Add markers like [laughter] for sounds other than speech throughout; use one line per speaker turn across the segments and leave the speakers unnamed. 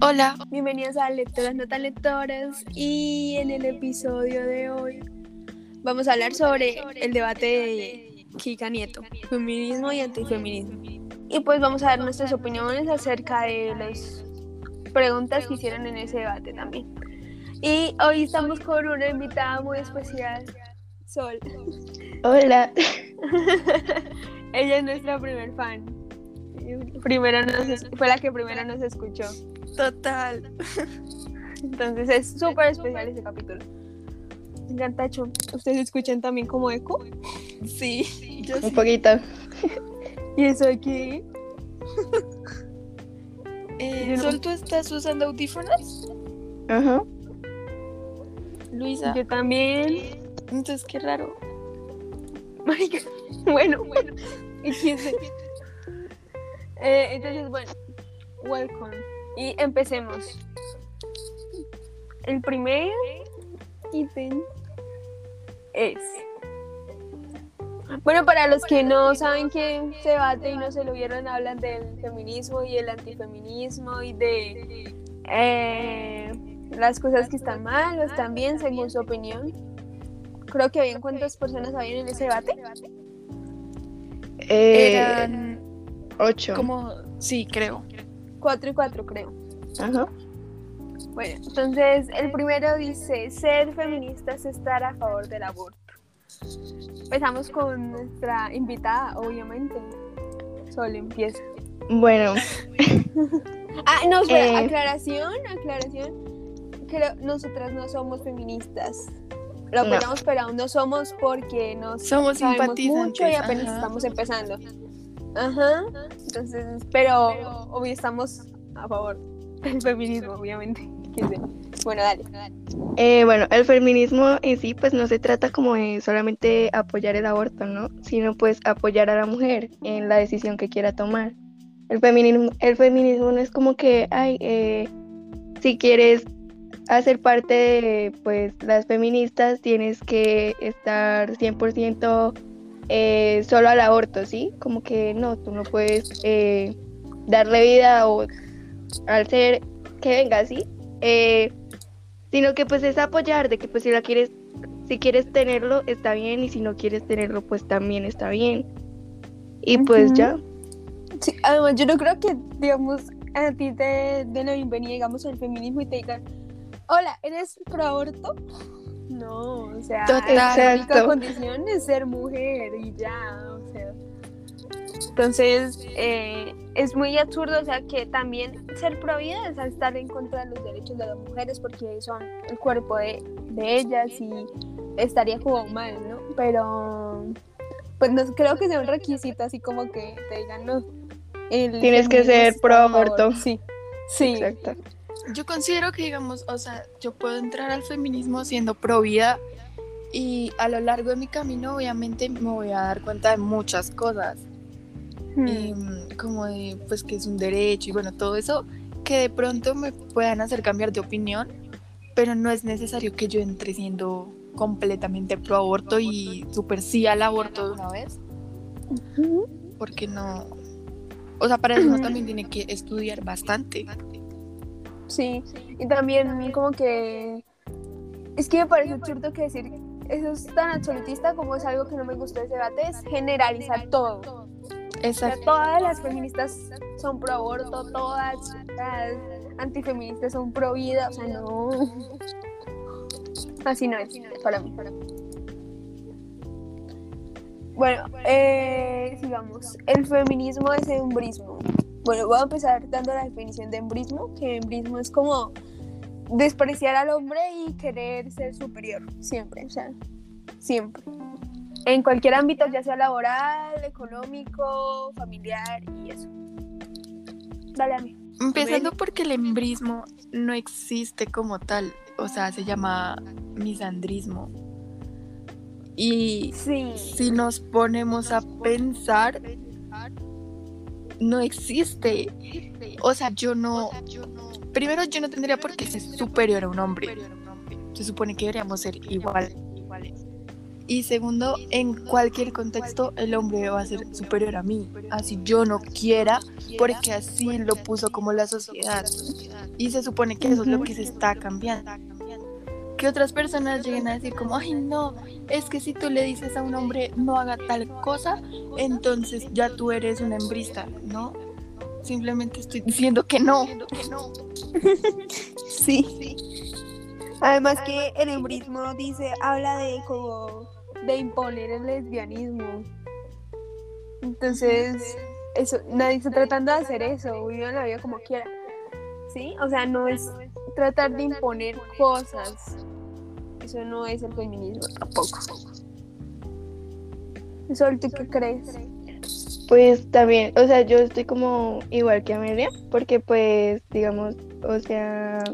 Hola.
Bienvenidos a Lectoras No Tan Lectoras y en el episodio de hoy vamos a hablar sobre el debate de Kika Nieto, feminismo y antifeminismo. Y pues vamos a dar nuestras opiniones acerca de las preguntas que hicieron en ese debate también. Y hoy estamos con una invitada muy especial, Sol.
Hola. [laughs]
Ella es nuestra primer fan. Primero nos, fue la que primero nos escuchó.
Total.
Entonces es súper especial ese capítulo. Me encanta, ¿Ustedes escuchan también como eco?
Sí,
yo Un poquito. [laughs]
¿Y eso aquí?
eh, ¿Sol, tú estás usando audífonos?
Ajá.
Luisa.
Yo también.
Entonces, qué raro. [laughs]
bueno, bueno. [laughs] eh, entonces, bueno, welcome. Y empecemos. El primer ítem es. Bueno, para los que no saben quién se bate y no se lo vieron, hablan del feminismo y el antifeminismo y de eh, las cosas que están mal o están bien, según su opinión. Creo que habían cuántas personas habían en ese debate.
Eh,
Eran
ocho.
Como, sí, creo.
Cuatro y cuatro, creo.
Ajá.
Bueno, entonces el primero dice, ser feminista es estar a favor del aborto. Empezamos con nuestra invitada, obviamente. Solo empieza.
Bueno. [laughs]
ah, no, espera,
Eh.
aclaración, aclaración. Creo, nosotras no somos feministas. Lo
No.
apoyamos, pero aún no somos porque nos
Somos
sabemos
simpatizantes.
mucho y apenas
ajá.
estamos empezando. Ajá. Entonces, pero obvio estamos a favor del feminismo, obviamente. [laughs] Bueno, dale.
Eh, bueno, el feminismo en sí, pues no se trata como de solamente apoyar el aborto, ¿no? Sino pues apoyar a la mujer en la decisión que quiera tomar. El feminismo, el feminismo no es como que, ay, eh, si quieres hacer parte de pues las feministas, tienes que estar 100% eh, solo al aborto, ¿sí? Como que no, tú no puedes eh, darle vida o al ser que venga, ¿sí? Eh, sino que pues es apoyar de que pues si la quieres si quieres tenerlo está bien y si no quieres tenerlo pues también está bien y pues ya
Sí, además, yo no creo que, digamos, a ti te den la bienvenida, digamos, al feminismo y te digan, hola, ¿eres pro aborto? No, o sea,
Total.
la única condición es ser mujer y ya, o sea. Entonces, eh, es muy absurdo, o sea, que también ser pro vida es estar en contra de los derechos de las mujeres porque son el cuerpo de, de ellas y estaría como mal, ¿no? Pero, pues no creo que sea un requisito así como que te digan, no. el
Tienes que ser pro
a favor".
aborto.
Sí, sí.
exacto
Yo considero que, digamos, o sea, yo puedo entrar al feminismo siendo pro vida y a lo largo de mi camino, obviamente, me voy a dar cuenta de muchas cosas.
Hmm.
como de pues que es un derecho y bueno todo eso que de pronto me puedan hacer cambiar de opinión pero no es necesario que yo entre siendo completamente pro aborto y super sí al aborto de una vez porque no o sea para eso uno también tiene que estudiar bastante
Sí, y también como que es que me parece absurdo que decir eso es tan absolutista como es algo que no me gustó de ese debate, es generalizar todo. O sea,
exacto
todas las feministas son pro aborto, todas las antifeministas son pro vida, o sea, no. Así no es para mí. Bueno, eh, sigamos. El feminismo es embrismo. Bueno, voy a empezar dando la definición de embrismo, que embrismo es como despreciar al hombre y querer ser superior, siempre, o sea, siempre. En cualquier ámbito, ya sea laboral, económico, familiar y eso. Dale a mí.
empezando porque el embrismo no existe como tal o sea se llama misandrismo y
Sí.
si nos ponemos a pensar, no existe. O sea, yo no. Primero, yo no tendría por qué ser superior a un hombre. Se supone que deberíamos ser igual. Y segundo, en cualquier contexto, el hombre va a ser superior a mí. Así yo no quiera, porque así lo puso como la sociedad. Y se supone que eso es lo que se está cambiando. Que otras personas lleguen a decir como, ay no, es que si tú le dices a un hombre no haga tal cosa, entonces ya tú eres una hembrista, ¿no? Simplemente estoy diciendo que no. [laughs]
Sí. Además que el embrismo dice, habla de como de imponer el lesbianismo. Entonces, eso, nadie está tratando de hacer eso, vivan la vida como quiera. ¿Sí? O sea, no es tratar de imponer cosas. Eso no es el feminismo tampoco. Sol, ¿tú qué crees?
Pues también, o sea, yo estoy como igual que Amelia, porque pues, digamos, o sea,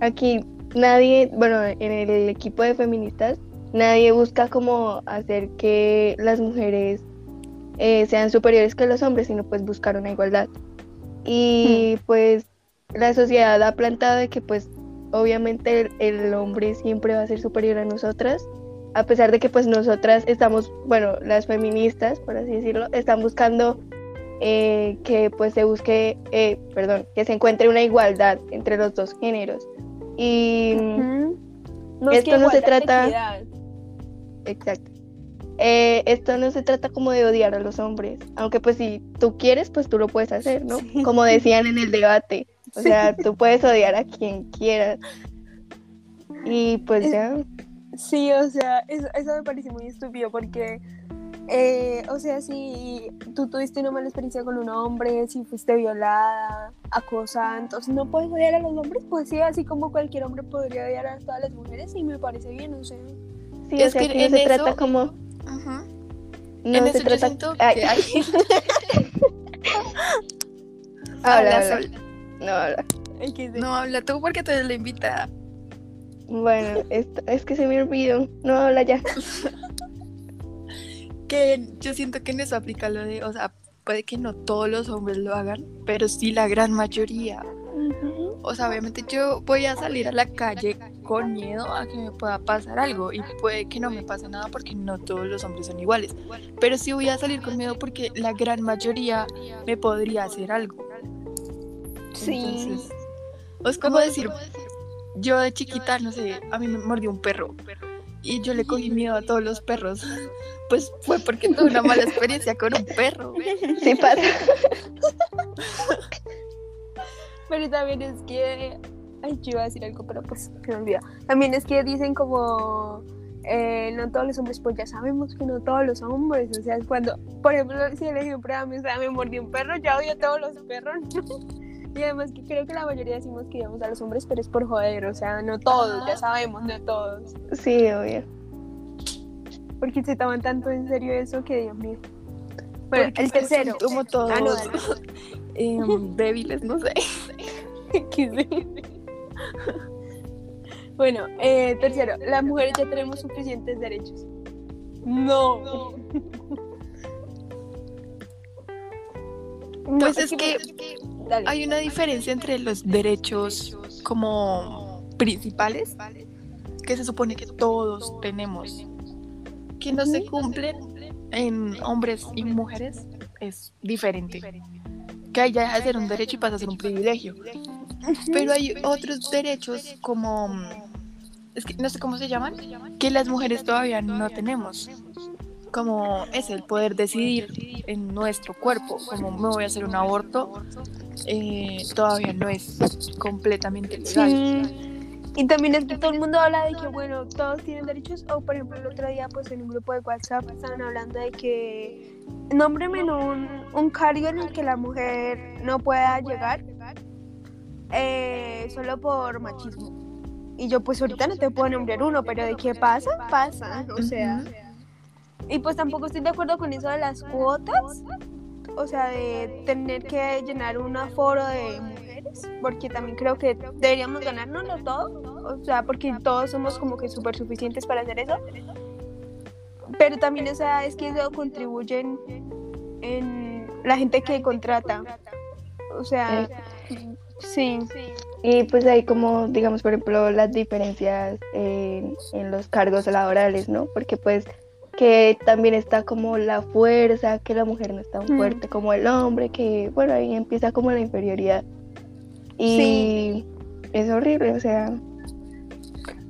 aquí nadie, bueno, en el equipo de feministas, nadie busca como hacer que las mujeres eh, sean superiores que los hombres, sino pues buscar una igualdad. Y pues la sociedad ha plantado de que pues obviamente el, el hombre siempre va a ser superior a nosotras a pesar de que pues nosotras estamos, bueno, las feministas, por así decirlo, están buscando eh, que pues se busque, eh, perdón, que se encuentre una igualdad entre los dos géneros. Y
No es
esto
que
no se trata,
equidad.
exacto. Eh, esto no se trata como de odiar a los hombres, aunque pues si tú quieres, pues tú lo puedes hacer, ¿no?
Sí.
Como [laughs] decían en el debate, o
Sí.
sea, tú puedes odiar a quien quieras. Y pues
Es-
ya,
Sí, o sea, eso, eso me parece muy estúpido porque, eh, o sea, si tú tuviste una mala experiencia con un hombre, si fuiste violada, acosada, entonces no puedes odiar a los hombres, pues sí, así como cualquier hombre podría odiar a todas las mujeres y me parece bien, o sea.
sí,
Es
o sea,
que
no se trata como,
Ajá.
no
en
se
eso yo
trata,
siento
ay,
que hay... [laughs]
habla,
Habla,
habla. No, habla.
No, habla tú porque tú eres la invitada.
Bueno, esto- es que se me olvidó. No, habla ya. [laughs]
Que yo siento que en eso aplica lo de, o sea, puede que no todos los hombres lo hagan, pero sí la gran mayoría. O sea, obviamente yo voy a salir a la calle con miedo a que me pueda pasar algo y puede que no me pase nada porque no todos los hombres son iguales. Pero sí voy a salir con miedo porque la gran mayoría me podría hacer algo.
Sí.
Entonces, o es como decir, yo de chiquita, no sé, a mí me mordió un perro y yo le cogí miedo a todos los perros. [laughs] Pues fue porque tuve una mala experiencia con un perro. [laughs]
Sí pasa. [laughs]
Pero también es que. Ay, yo iba a decir algo, pero pues se me olvida. También es que dicen como. eh, no todos los hombres, pues ya sabemos que no todos los hombres. O sea, es cuando. Por ejemplo, si el ejemplo a mí, o sea, me mordió un perro, ya odio a todos los perros. Y además que creo que la mayoría decimos que odiamos a los hombres, pero es por joder. O sea, no todos, ya sabemos, no todos.
Sí, obvio.
Porque se toman tanto en serio eso que Dios mío. Bueno, el
pues,
tercero.
Como todos
Ah, no, dale.
em, débiles, no sé. [laughs]
Bueno, eh, tercero, las mujeres ya tenemos suficientes derechos. No. No,
Pues es que
dale.
hay una diferencia entre los derechos como principales, que se supone que todos tenemos, que no se cumplen en hombres y mujeres, es diferente. Que ya deja de ser un derecho y pasa a ser un privilegio. Pero hay otros derechos como, es que no sé cómo se llaman, que las mujeres todavía no tenemos. Como es el poder decidir en nuestro cuerpo, como me voy a hacer un aborto, eh, todavía no es completamente legal.
Sí. Y también es que todo el mundo habla de que, bueno, todos tienen derechos. O, por ejemplo, el otro día, pues en un grupo de WhatsApp estaban hablando de que nómbreme un, un cargo en el que la mujer no pueda llegar eh, solo por machismo. Y yo, pues ahorita no te puedo nombrar uno, pero de qué pasa, pasa. O sea.
Ujú.
Y pues tampoco estoy de acuerdo con eso de las cuotas. O sea, de tener que llenar un aforo de mujeres. Porque también creo que deberíamos ganárnoslo todo. O sea, porque todos somos como que súper suficientes para hacer eso. Pero también, o sea, es que eso contribuyen en la gente que contrata. O sea, sí.
Y pues hay como, digamos, por ejemplo, las diferencias en, en los cargos laborales, ¿no? Porque pues que también está como la fuerza, que la mujer no es tan
Mm.
fuerte como el hombre, que bueno, ahí empieza como la inferioridad. Y es horrible, o sea,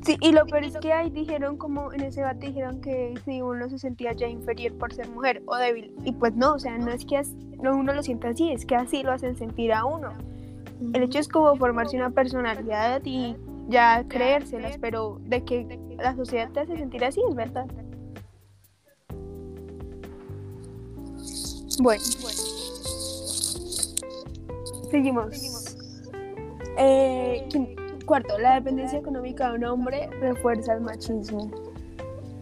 Sí, y lo peor es que ahí dijeron como en ese debate dijeron que si uno se sentía ya inferior por ser mujer o débil. Y pues no, o sea, no es que uno lo sienta así, es que así lo hacen sentir a uno. El hecho es como formarse una personalidad y ya creérselas, pero de que la sociedad te hace sentir así, es verdad. Bueno, seguimos. Eh, quin- cuarto, la dependencia económica de un hombre refuerza el machismo.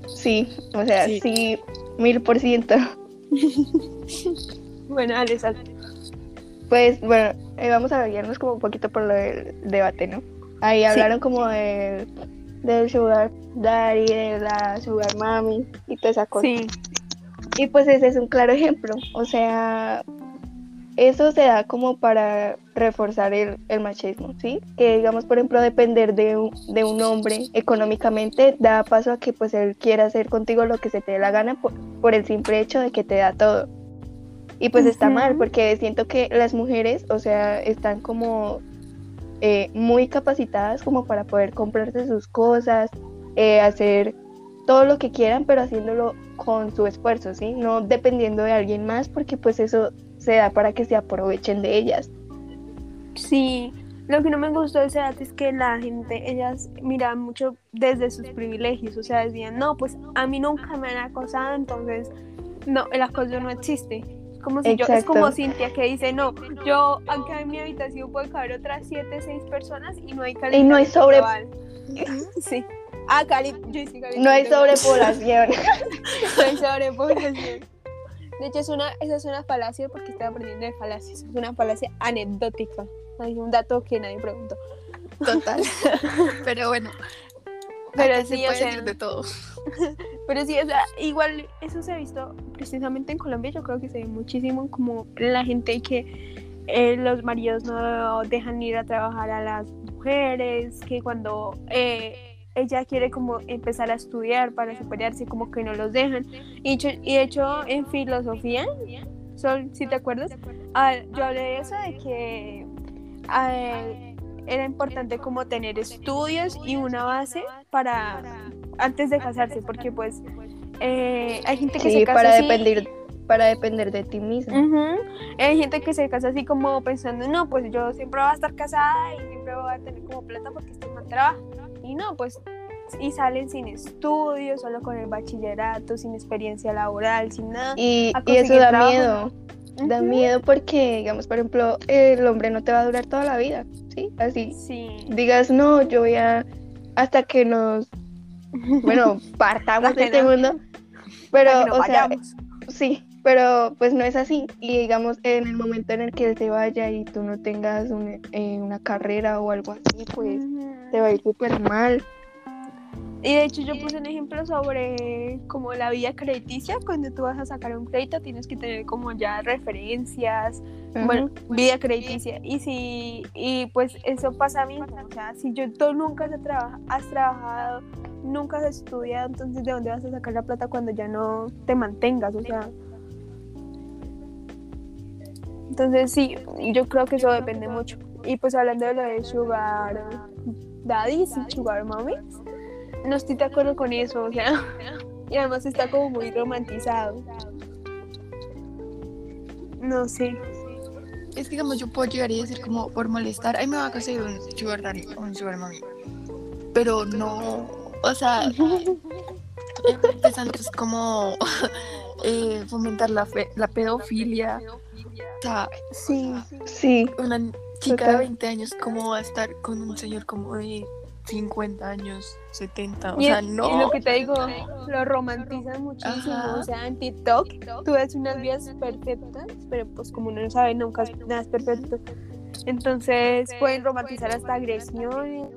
sí, o sea,
Sí.
sí, mil por ciento. [laughs]
Bueno, sal.
Pues bueno, eh, vamos a guiarnos como un poquito por lo del debate, ¿no? Ahí hablaron como del, del sugar daddy, de la sugar mami y toda esa cosa.
Sí,
Y pues ese es un claro ejemplo. O sea, eso se da como para reforzar el, el machismo, ¿sí? Que digamos, por ejemplo, depender de un, de un hombre económicamente da paso a que pues él quiera hacer contigo lo que se te dé la gana por, por el simple hecho de que te da todo. Y pues está mal, porque siento que las mujeres, o sea, están como eh, muy capacitadas como para poder comprarse sus cosas, eh, hacer todo lo que quieran, pero haciéndolo con su esfuerzo, ¿sí? No dependiendo de alguien más, porque pues eso se da para que se aprovechen de ellas.
sí. Lo que no me gustó de ese debate es que la gente, ellas miraban mucho desde sus privilegios, o sea, decían, no, pues a mí nunca me han acosado, entonces, no, el acoso no existe. Como si yo, es como Cintia que dice, no, yo, aunque en mi habitación puede caber otras 7, 6 personas y no hay
Y no hay sobre-. [laughs]
Sí. Ah, cali yo sí
No hay sobrepoblación. [laughs]
No hay sobrepoblación. De hecho, es una, esa es una falacia porque estaba aprendiendo de falacias. Es una falacia anecdótica. Hay un dato que nadie preguntó.
Total. [laughs] Pero bueno.
Pero sí,
se
o
puede
sea-
decir de todo. [laughs]
Pero sí, o sea, igual eso se ha visto precisamente en Colombia. Yo creo que se ve muchísimo como la gente que eh, los maridos no dejan ir a trabajar a las mujeres, que cuando eh, ella quiere como empezar a estudiar para superarse, como que no los dejan. Y, y de hecho, en filosofía, Sol, si te acuerdas, ah, yo hablé de eso, de que ah, era importante como tener estudios y una base para antes de casarse, porque pues eh, hay gente que
Sí,
se casa
para
así-
depender, para depender de ti mismo.
Ujú. Hay gente que se casa así como pensando, no, pues yo siempre voy a estar casada y siempre voy a tener como plata porque este man trabaja. Y no, pues, y salen sin estudios, solo con el bachillerato, sin experiencia laboral, sin nada.
Y, eso da
trabajo,
miedo. Da miedo porque, digamos, por ejemplo, el hombre no te va a durar toda la vida, ¿sí? Así.
Sí.
Digas, no, yo voy a. hasta que nos. Bueno, [laughs] partamos de este
no-
mundo. Pero, o sea, sí, pero pues no es así. Y digamos, en el momento en el que él se vaya y tú no tengas un- eh, una carrera o algo así, pues. Te va a ir súper mal.
Y de hecho yo puse un ejemplo sobre como la vía crediticia, cuando tú vas a sacar un crédito tienes que tener como ya referencias, bueno, vida crediticia. Y si, y pues eso pasa mismo, o sea, si yo, tú nunca has, traba- has trabajado, nunca has estudiado, entonces ¿de dónde vas a sacar la plata cuando ya no te mantengas? O sea... Entonces sí, yo creo que eso depende mucho. Y pues hablando de lo de Sugar Daddies y Sugar Mommies, no estoy de acuerdo con eso, o sea, [laughs] y además está como muy romantizado. No sé.
Es que, digamos, yo puedo llegar y decir como por molestar, ay, me va a conseguir un sugar daddy o un sugar mommy. Pero no, o sea, [laughs] empezando es como [laughs] eh, fomentar la, fe- la pedofilia. O sea,
Sí.
Sí,
una chica de
Total.
20 años, ¿cómo va a estar con un señor como de 50 años, 70? O
y,
sea,
y
no.
lo que te digo, lo romantizan muchísimo.
Ajá.
O sea, en TikTok tú ves unas vidas perfectas, pero pues como uno no sabe, nunca es- nada es perfecto. Entonces pueden romantizar hasta agresiones.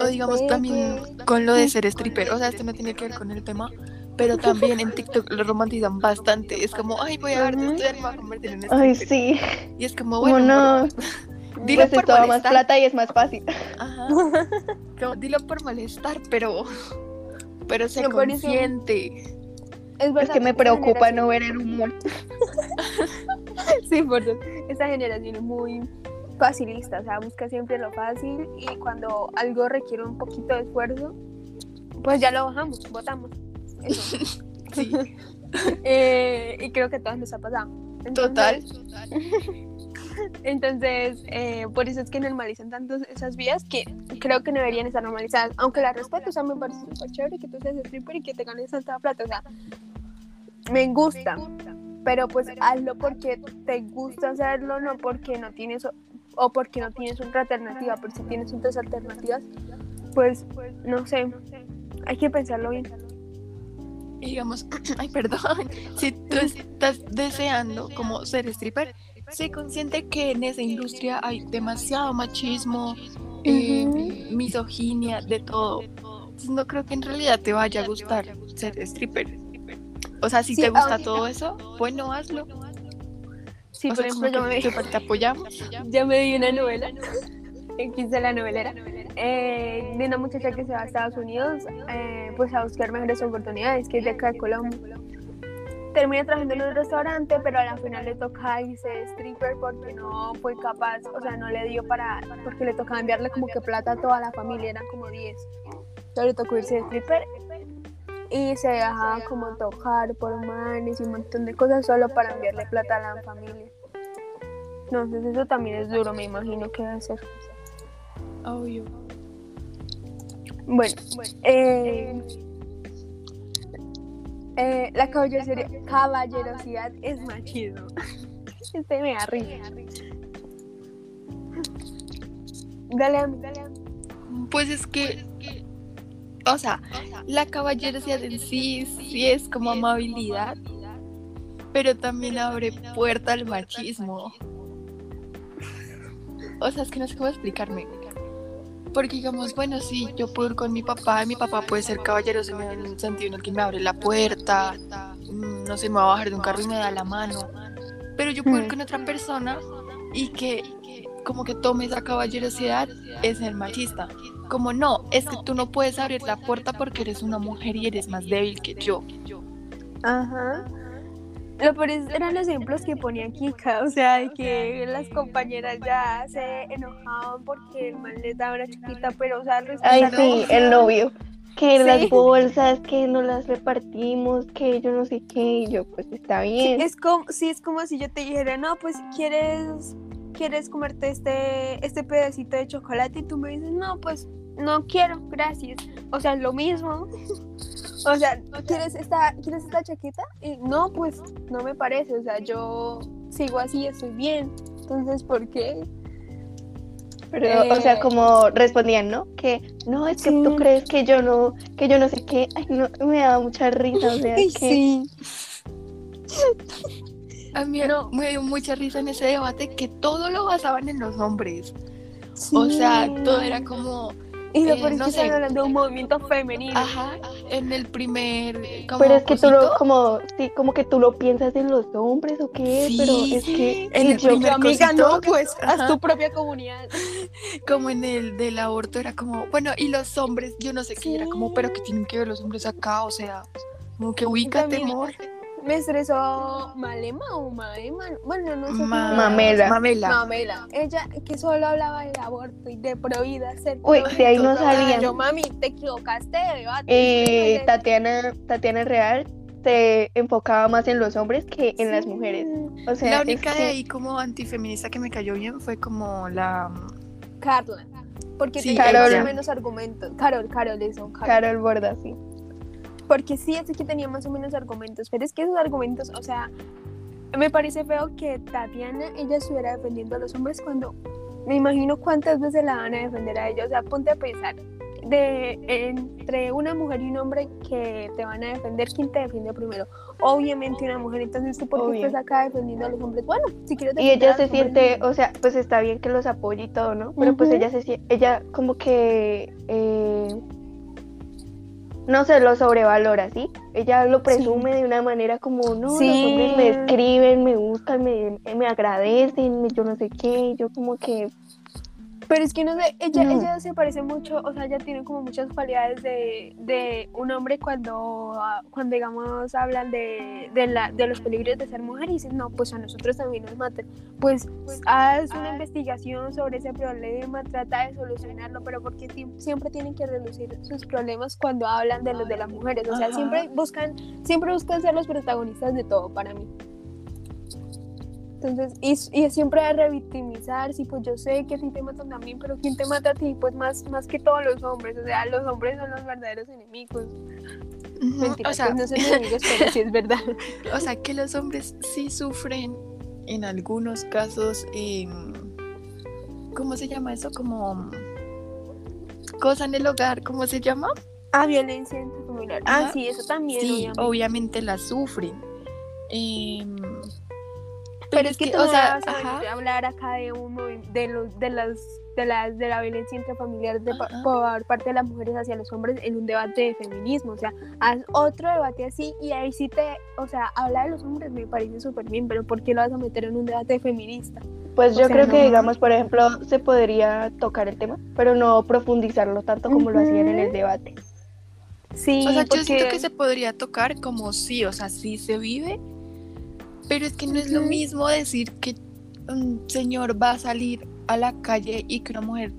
O digamos también con lo de ser stripper, o sea, esto no tiene que ver con el tema, pero [laughs] también en TikTok lo romantizan bastante. Es como, ay, voy a ver estudiar, me voy a convertir en
ay,
stripper.
sí.
Y es como, bueno,
no,
dilo
pues
por
da más
molestar.
plata y es más fácil.
Ajá. Como, dilo por molestar, pero, pero sé
Lo peor es
consciente.
Es,
Es
verdad,
que me preocupa
generación-
no ver el humor. [laughs]
Sí, por. Esta generación es muy facilista, o sea, busca siempre lo fácil y cuando algo requiere un poquito de esfuerzo, pues ya lo bajamos, votamos. Eso. [laughs]
Sí, [laughs]
Eh, y creo que a todos nos ha pasado.
total.
Entonces, eh, por eso es que normalizan tanto esas vías que creo que deberían estar normalizadas. Aunque las respeto, o sea, me parece súper chévere que tú seas stripper y que te ganes tanta plata. O sea, me gusta. Pero pues hazlo porque te gusta hacerlo, no porque no tienes o, porque no tienes otra alternativa. Pero si tienes otras alternativas, pues no sé, hay que pensarlo bien.
Digamos, [clears throat] ay, perdón, [laughs] si tú estás deseando como ser stripper, sé consciente que en esa industria hay demasiado machismo, eh, misoginia, de todo. Entonces no creo que en realidad te vaya a gustar ser stripper. O sea, si
Sí,
te gusta todo eso, bueno, hazlo.
Sí,
O
por ejemplo, yo me,
te apoyamos. [laughs]
ya me vi una novela, en 15 la novelera, eh, de una muchacha que se va a Estados Unidos eh, pues a buscar mejores oportunidades, que es de acá de Colombia. Termina trabajando en un restaurante, pero a la final le toca irse de stripper porque no fue capaz, o sea, no le dio para, porque le tocaba enviarle como que plata a toda la familia, eran como 10. Entonces le tocó irse de stripper y se dejaba como tocar por manes y un montón de cosas solo para enviarle plata a la familia. Entonces eso también es duro, me imagino que va a ser.
Obvio.
Bueno, eh, eh, la caballerosidad, caballerosidad es machismo. [laughs] Este me da risa. Dale a mí, dale a mí.
Pues es que, o sea, la caballerosidad en sí sí es como amabilidad, pero también abre puerta al machismo. O sea, es que no sé cómo explicarme. Porque digamos, bueno, sí, yo puedo ir con mi papá y mi papá puede ser caballeroso en el sentido en el que me abre la puerta, mm, no sé, me va a bajar de un carro y me da la mano. Pero yo puedo ir
Mm.
con otra persona y que como que tome esa caballerosidad es el machista. Como no, es que tú no puedes abrir la puerta porque eres una mujer y eres más débil que yo.
Ajá. Lo peor eran los ejemplos que ponía Kika, o sea, de que las compañeras ya se enojaban porque el man les daba una chiquita, pero o sea, al
Ay, sí, el novio. Que
Sí.
las bolsas, que no las repartimos, que yo no sé qué. Y yo, pues está
Sí,
bien.
es como, sí, es como si yo te dijera, no, pues quieres, quieres comerte este, este pedacito de chocolate y tú me dices, no, pues no quiero, gracias. O sea, lo mismo. O sea, ¿quieres esta, ¿quieres esta chaqueta? Y no, pues no me parece. O sea, yo sigo así, estoy bien. Entonces, ¿por qué?
Pero, o
eh,
sea, como respondían, ¿no? Que no, es que
Sí.
tú crees que yo no, que yo no sé qué. Ay, no, me da mucha risa. O sea, que
sí.
A mí
No.
me dio mucha risa en ese debate que todo lo basaban en los hombres. O sea, todo era como,
Y lo
eh,
peor es
no sé.
hablando de un movimiento femenino.
ajá, en el primer como
Pero es que tú lo,
cosito,
como, sí, como que tú lo piensas en los hombres o qué, pero
Sí,
es que
en el
yo,
primer
Yo, amiga,
cosito,
no, pues haz
ajá.
tu propia comunidad. [laughs]
como en el del aborto era como, bueno, y los hombres, yo no sé qué, era como, pero que tienen que ver los hombres acá, o sea, como que ubícate, amor.
Me estresó Malema o Maema, bueno, no sé.
Ma-
Mamela.
Mamela.
Mamela. Ella que solo hablaba del aborto y de prohibida ser.
Uy, de ahí no
Total,
salían.
Yo, mami, te equivocaste de debate.
eh. Tatiana, Tatiana Real se enfocaba más en los hombres que en las mujeres. O sea,
La
es
única de ahí como antifeminista que me cayó bien fue como la...
Carla. Porque
Sí,
tenía
Carol.
menos argumentos. Carol, Carol, eso. Carol.
Carol Borda, sí.
Porque sí, es que tenía más o menos argumentos. Pero es que esos argumentos, o sea, me parece feo que Tatiana, ella estuviera defendiendo a los hombres cuando me imagino cuántas veces la van a defender a ella. O sea, ponte a pensar. De entre una mujer y un hombre que te van a defender, ¿quién te defiende primero? Obviamente una mujer, entonces tú por qué
Obvio.
estás acá defendiendo a los hombres. Bueno, si quieres
Y ella se
hombres,
siente, o sea, pues está bien que los apoye y todo, ¿no? Pero pues ella se siente, ella como que, eh, no sé, lo sobrevalora, ¿sí? Ella lo presume de una manera como, no, los hombres me escriben, me buscan, me, me agradecen, yo no sé qué, yo como que,
Pero es que no sé, ella,
No.
ella se parece mucho, o sea, ella tiene como muchas cualidades de, de un hombre cuando, ah, cuando digamos, hablan de, de, la, de los peligros de ser mujer y dicen, no, pues a nosotros también nos matan. Pues haz una investigación sobre ese problema, trata de solucionarlo, pero porque siempre tienen que reducir sus problemas cuando hablan de los de las mujeres. O sea,
Ajá.
siempre buscan, siempre buscan ser los protagonistas de todo para mí. Entonces, y, y siempre a revictimizar, sí, pues yo sé que a ti te matan también, pero ¿quién te mata a ti? Pues más, más que todos los hombres, o sea, los hombres son los verdaderos enemigos. Mentira,
o, sea,
pues no son enemigos, pero sí es [laughs] verdad.
o sea, que los hombres sí sufren en algunos casos, em, ¿cómo se llama eso? Como cosa en el hogar, ¿cómo se llama?
Ah, violencia intrafamiliar. Ah,
Ajá.
sí, eso también,
sí,
obviamente.
obviamente la sufren. Em,
Pero es que, tú
o
no
sea, ajá.
hablar acá de un de los de las de las de la violencia intrafamiliar de por parte de las mujeres hacia los hombres en un debate de feminismo, o sea, haz otro debate así y ahí sí te, o sea, hablar de los hombres me parece súper bien, pero ¿por qué lo vas a meter en un debate feminista?
Pues
O
yo
sea,
creo
no.
que, digamos, por ejemplo, se podría tocar el tema, pero no profundizarlo tanto como lo hacían en el debate.
Sí,
O sea, yo siento que se podría tocar como sí, o sea, sí se vive, pero es que no es lo mismo decir que un señor va a salir a la calle y que una mujer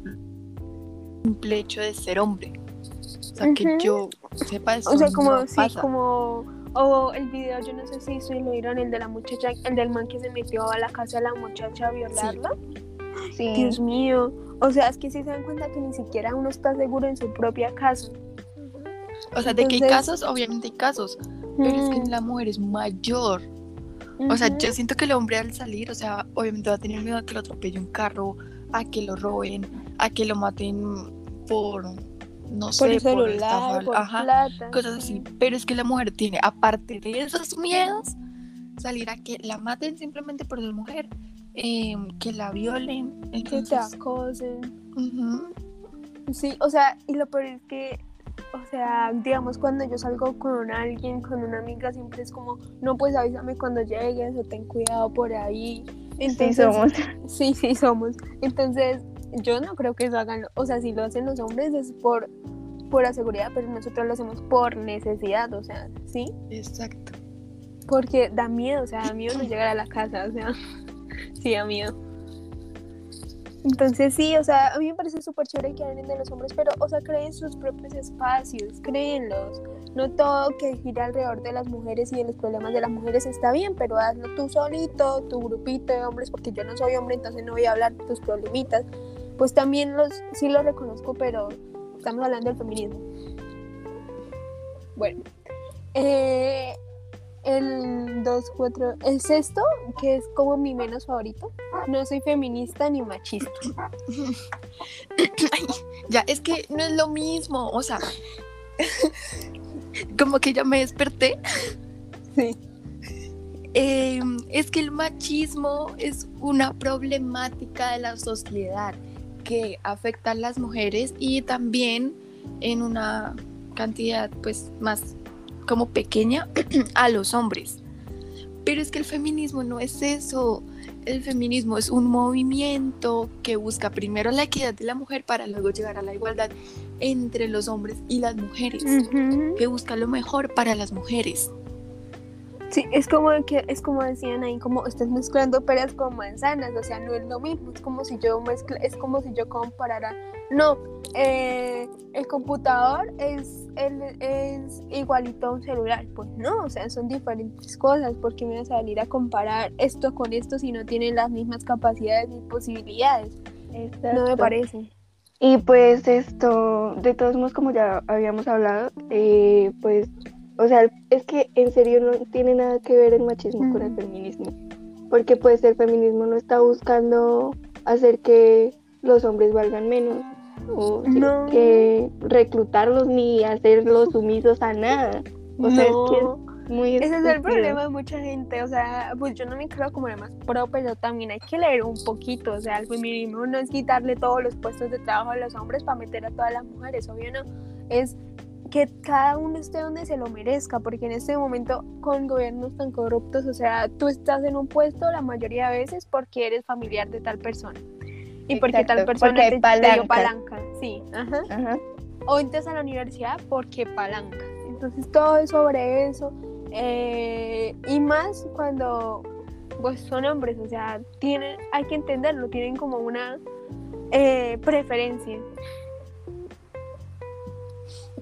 simple hecho de ser hombre. O sea, que yo sepa eso
O sea, como,
no
sí,
pasa.
como, o el video, yo no sé si si lo vieron, el de la muchacha, el del man que se metió a la casa de la muchacha a violarla.
Sí.
Dios mío. O sea, es que si se dan cuenta que ni siquiera uno está seguro en su propia casa.
O sea, de que hay casos, obviamente hay casos, pero es que la mujer es mayor. O sea, yo siento que el hombre al salir, o sea, obviamente va a tener miedo a que lo atropelle un carro, a que lo roben, a que lo maten por, no
por
sé,
el
por
celular, por
ajá,
plata.
cosas así. Pero es que la mujer tiene, aparte de esos miedos, salir a que la maten simplemente por ser mujer, eh, que la violen.
Que te
Entonces,
acosen. Sí, o sea, y lo peor es que, o sea, digamos, cuando yo salgo con alguien, con una amiga, siempre es como, no, pues avísame cuando llegues o ten cuidado por ahí. Entonces,
sí somos. [laughs]
Sí, sí, somos. Entonces, yo no creo que eso hagan, o sea, si lo hacen los hombres es por, por la seguridad, pero nosotros lo hacemos por necesidad, o sea, ¿sí?
exacto.
Porque da miedo, o sea, da miedo no llegar a la casa, o sea, [laughs] sí, da miedo. Entonces sí, o sea, a mí me parece súper chévere que hablen de los hombres, pero, o sea, creen sus propios espacios, créenlos. No todo que gira alrededor de las mujeres y de los problemas de las mujeres está bien, pero hazlo tú solito, tu grupito de hombres, porque yo no soy hombre, entonces no voy a hablar de tus problemitas. Pues también los, sí los reconozco, pero estamos hablando del feminismo. Bueno, eh, el 2, 4, el sexto, que es como mi menos favorito. No soy feminista ni machista.
Ay, ya, es que no es lo mismo, o sea, como que ya me desperté.
Sí.
Eh, es que el machismo es una problemática de la sociedad que afecta a las mujeres y también en una cantidad pues más como pequeña [clears throat] a los hombres. Pero es que el feminismo no es eso. El feminismo es un movimiento que busca primero la equidad de la mujer para luego llegar a la igualdad entre los hombres y las mujeres. Que busca lo mejor para las mujeres.
Sí, es como que es como decían ahí, como estás mezclando peras con manzanas, o sea, no es lo mismo, es como si yo mezcla, es como si yo comparara, no, eh, el computador es, el, es igualito a un celular, pues no, o sea, son diferentes cosas, porque me vas a salir a comparar esto con esto si no tienen las mismas capacidades y posibilidades, no me parece.
Y pues esto, de todos modos, como ya habíamos hablado, eh, pues, o sea, es que en serio no tiene nada que ver el machismo con el feminismo. Porque pues el feminismo no está buscando hacer que los hombres valgan menos o
No.
que reclutarlos ni hacerlos sumisos a nada. O sea, es que es muy
Ese es el problema de mucha gente, o sea, pues yo no me creo como la más pro, pero también hay que leer un poquito, o sea, el feminismo no es quitarle todos los puestos de trabajo a los hombres para meter a todas las mujeres, obvio no, es que cada uno esté donde se lo merezca, porque en este momento con gobiernos tan corruptos, o sea, tú estás en un puesto la mayoría de veces porque eres familiar de tal persona. Y porque tal
Exacto,
persona
porque
te, te dio
palancas.
palanca. Sí, ajá.
Ajá.
O entras a la universidad porque palanca. Entonces todo es sobre eso. eh, y más cuando pues son hombres, o sea, tienen, hay que entenderlo, tienen como una eh, preferencia.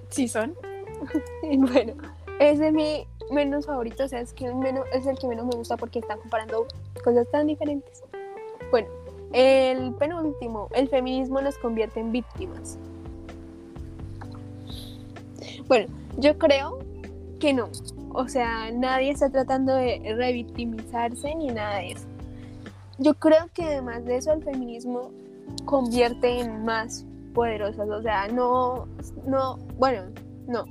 Sí son. [laughs]
Y bueno, ese es mi menos favorito, o sea, es, que menos, es el que menos me gusta porque están comparando cosas tan diferentes. Bueno, el penúltimo, el feminismo nos convierte en víctimas. Bueno, yo creo que no. O sea, nadie está tratando de revictimizarse ni nada de eso. Yo creo que además de eso el feminismo convierte en más poderosas. O sea, no, no, bueno, no.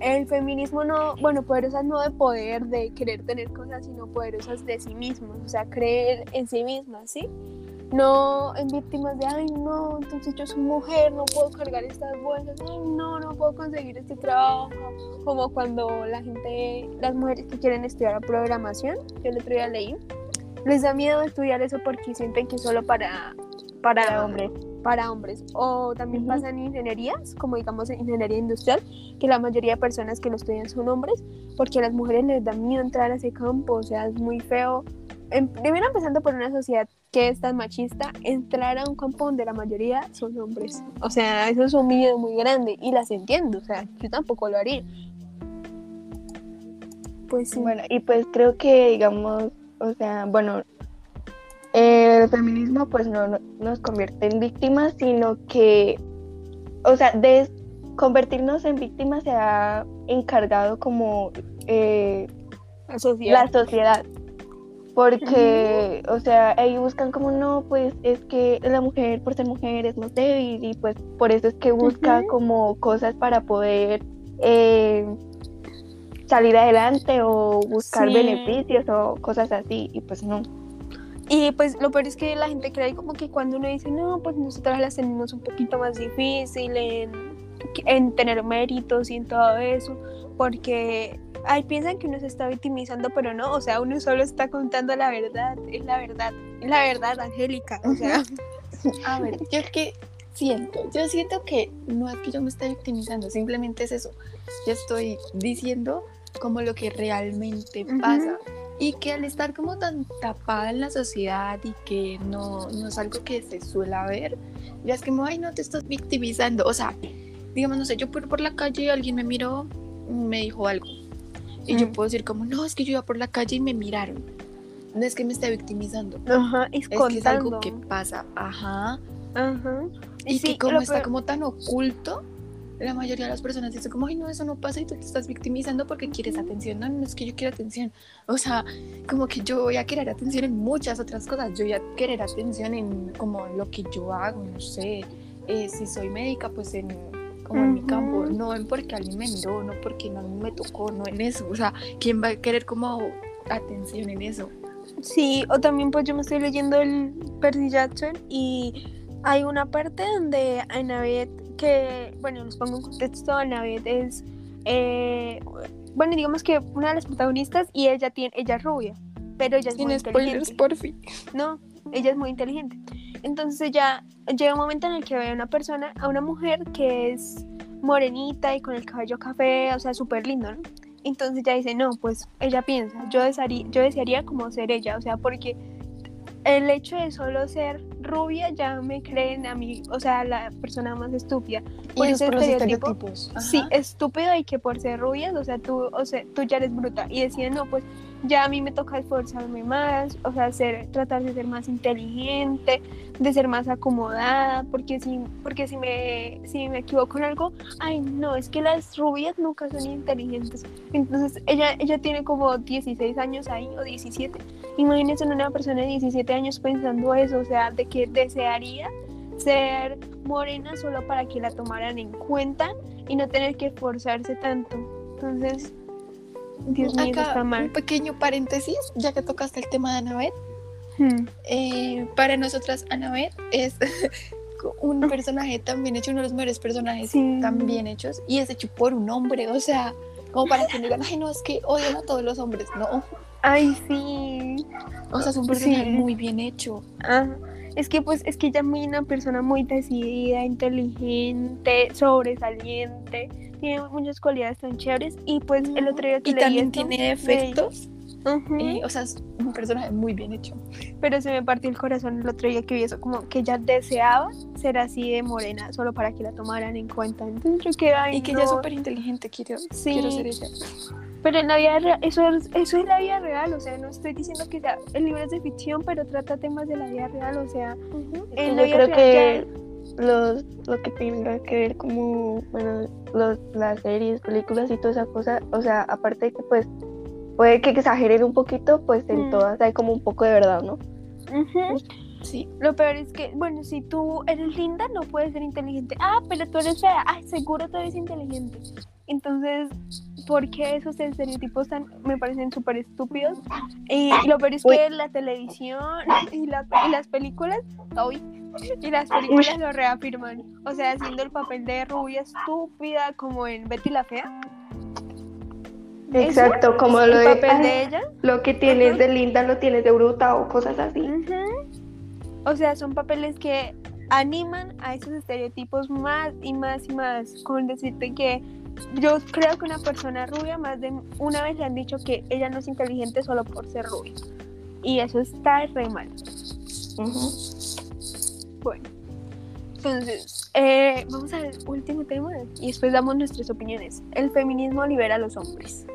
El feminismo no, bueno, poderosas no de poder, de querer tener cosas, sino poderosas de sí mismos. O sea, creer en sí mismas, ¿sí? No en víctimas de, ay, no, entonces yo soy mujer, no puedo cargar estas bolsas, ay, no, no puedo conseguir este trabajo. Como cuando la gente, las mujeres que quieren estudiar programación, yo el otro día leí, les da miedo estudiar eso porque sienten que es solo para, para,
hombres.
para hombres. O también pasa en ingenierías, como digamos en ingeniería industrial, que la mayoría de personas que lo estudian son hombres, porque a las mujeres les da miedo entrar a ese campo, o sea, es muy feo. Em- primero empezando por una sociedad que es tan machista, entrar a un campo donde la mayoría son hombres. O sea, eso es un miedo muy grande y las entiendo, o sea, yo tampoco lo haría. Pues sí.
Bueno, y pues creo que, digamos, o sea, bueno, el feminismo pues no, no- nos convierte en víctimas, sino que, o sea, de convertirnos en víctimas se ha encargado como eh,
la sociedad.
la sociedad. Porque, o sea, ellos buscan como no, pues es que la mujer por ser mujer es más débil y pues por eso es que busca como cosas para poder eh, salir adelante o buscar
Sí.
beneficios o cosas así y pues no.
Y pues lo peor es que la gente cree como que cuando uno dice, no, pues nosotras las tenemos un poquito más difícil en, en tener méritos y en todo eso, porque ay, piensan que uno se está victimizando, pero no, o sea, uno solo está contando la verdad, es la verdad, es la verdad, Angélica, o sea, [laughs]
A ver, yo es que siento, yo siento que no es que yo me esté victimizando, simplemente es eso. Yo estoy diciendo como lo que realmente pasa. Y que al estar como tan tapada en la sociedad y que no, no es algo que se suele ver, ya es como, ay, no te estás victimizando. O sea, digamos, no sé, yo por, por la calle alguien me miró, me dijo algo. Y yo
Mm.
puedo decir como, no, es que yo iba por la calle y me miraron. No es que me esté victimizando.
ajá, es
Es que es algo que pasa. Ajá.
Ajá.
Y
sí,
que como está
peor-
como tan oculto, la mayoría de las personas dicen como, ay, no, eso no pasa y tú te estás victimizando porque quieres atención. No, no es que yo quiera atención. O sea, como que yo voy a querer atención en muchas otras cosas. Yo voy a querer atención en como lo que yo hago, no sé. eh, si soy médica, pues en como en mi campo, no en porque alguien me miró, no porque no me tocó, no en eso. O sea, ¿quién va a querer como atención en eso?
Sí, o también pues yo me estoy leyendo el Percy Jackson y hay una parte donde Annabeth, que, bueno, les pongo en contexto, Annabeth es, eh, bueno, digamos que una de las protagonistas y ella tiene, ella es rubia, pero ella es muy
Sin spoilers,
inteligente.
por fin.
No, ella es muy inteligente. Entonces ella llega un momento en el que ve a una persona, a una mujer que es morenita y con el cabello café, o sea, súper lindo, ¿no? Entonces ella dice, no, pues ella piensa, yo desearía, yo desearía como ser ella, o sea, porque el hecho de solo ser rubia ya me creen a mí, o sea, la persona más estúpida. Por
Y
ese
por
estereotipo,
estereotipos.
Sí, estúpido y que por ser rubias, o sea, tú, o sea, tú ya eres bruta. Y decían, no, pues ya a mí me toca esforzarme más, o sea, ser, tratar de ser más inteligente, de ser más acomodada, porque si, porque si me, si me equivoco en algo, ay no, es que las rubias nunca son inteligentes. Entonces ella, ella tiene como 16 años ahí, o 17. Imagínense una persona de 17 años pensando eso, o sea, de que desearía ser morena solo para que la tomaran en cuenta y no tener que esforzarse tanto. Entonces, Dios mío,
Acá
está
un pequeño paréntesis, ya que tocaste el tema de Annabeth.
Hmm.
Eh, para nosotras, Annabeth es [laughs] un personaje también hecho, uno de los mejores personajes
Sí.
también hechos, y es hecho por un hombre, o sea, como para que digan, ay, no, es que odian a todos los hombres, no,
Ay, sí.
o sea, es un personaje
Sí.
muy bien hecho.
Ah, Es que pues es que ella es muy una persona muy decidida, inteligente, sobresaliente, tiene muchas cualidades tan chéveres y pues el otro día que
Y
leí
también
esto,
tiene defectos.
Ujú.
eh, o sea, es un personaje muy bien hecho.
pero se me partió el corazón el otro día que vi eso, como que ella deseaba ser así de morena solo para que la tomaran en cuenta. Entonces yo quedé ay,
y que ella es
no.
súper inteligente, quiero,
Sí.
quiero ser ella.
Pero en la vida real, eso es, eso es la vida real, o sea, no estoy diciendo que sea, el libro es de ficción, pero trata temas de la vida real, o sea, en
Yo
la vida
creo
real
que los, lo que tenga que ver como, bueno, los, las series, películas y toda esa cosa, o sea, aparte de que pues puede que exageren un poquito, pues en
Mm.
todas hay como un poco de verdad, ¿no?
Ujú.
Sí.
Lo peor es que, bueno, si tú eres linda, no puedes ser inteligente. Ah, pero tú eres fea. Ay, seguro tú eres inteligente. Entonces, ¿por qué esos estereotipos tan, me parecen súper estúpidos? Y, lo peor es
Uy.
que la televisión y, la- y las películas, uy, y las películas lo reafirman. O sea, haciendo el papel de rubia estúpida, como en Betty la Fea.
Exacto, como lo de,
papel
"Ay,
de ella.
lo que tienes de linda lo tienes de bruta o cosas así.
O sea, son papeles que animan a esos estereotipos más y más y más. Con decirte que yo creo que una persona rubia más de una vez le han dicho que ella no es inteligente solo por ser rubia. Y eso está re mal. Bueno, entonces, eh, vamos al último tema y después damos nuestras opiniones. El feminismo libera a los hombres.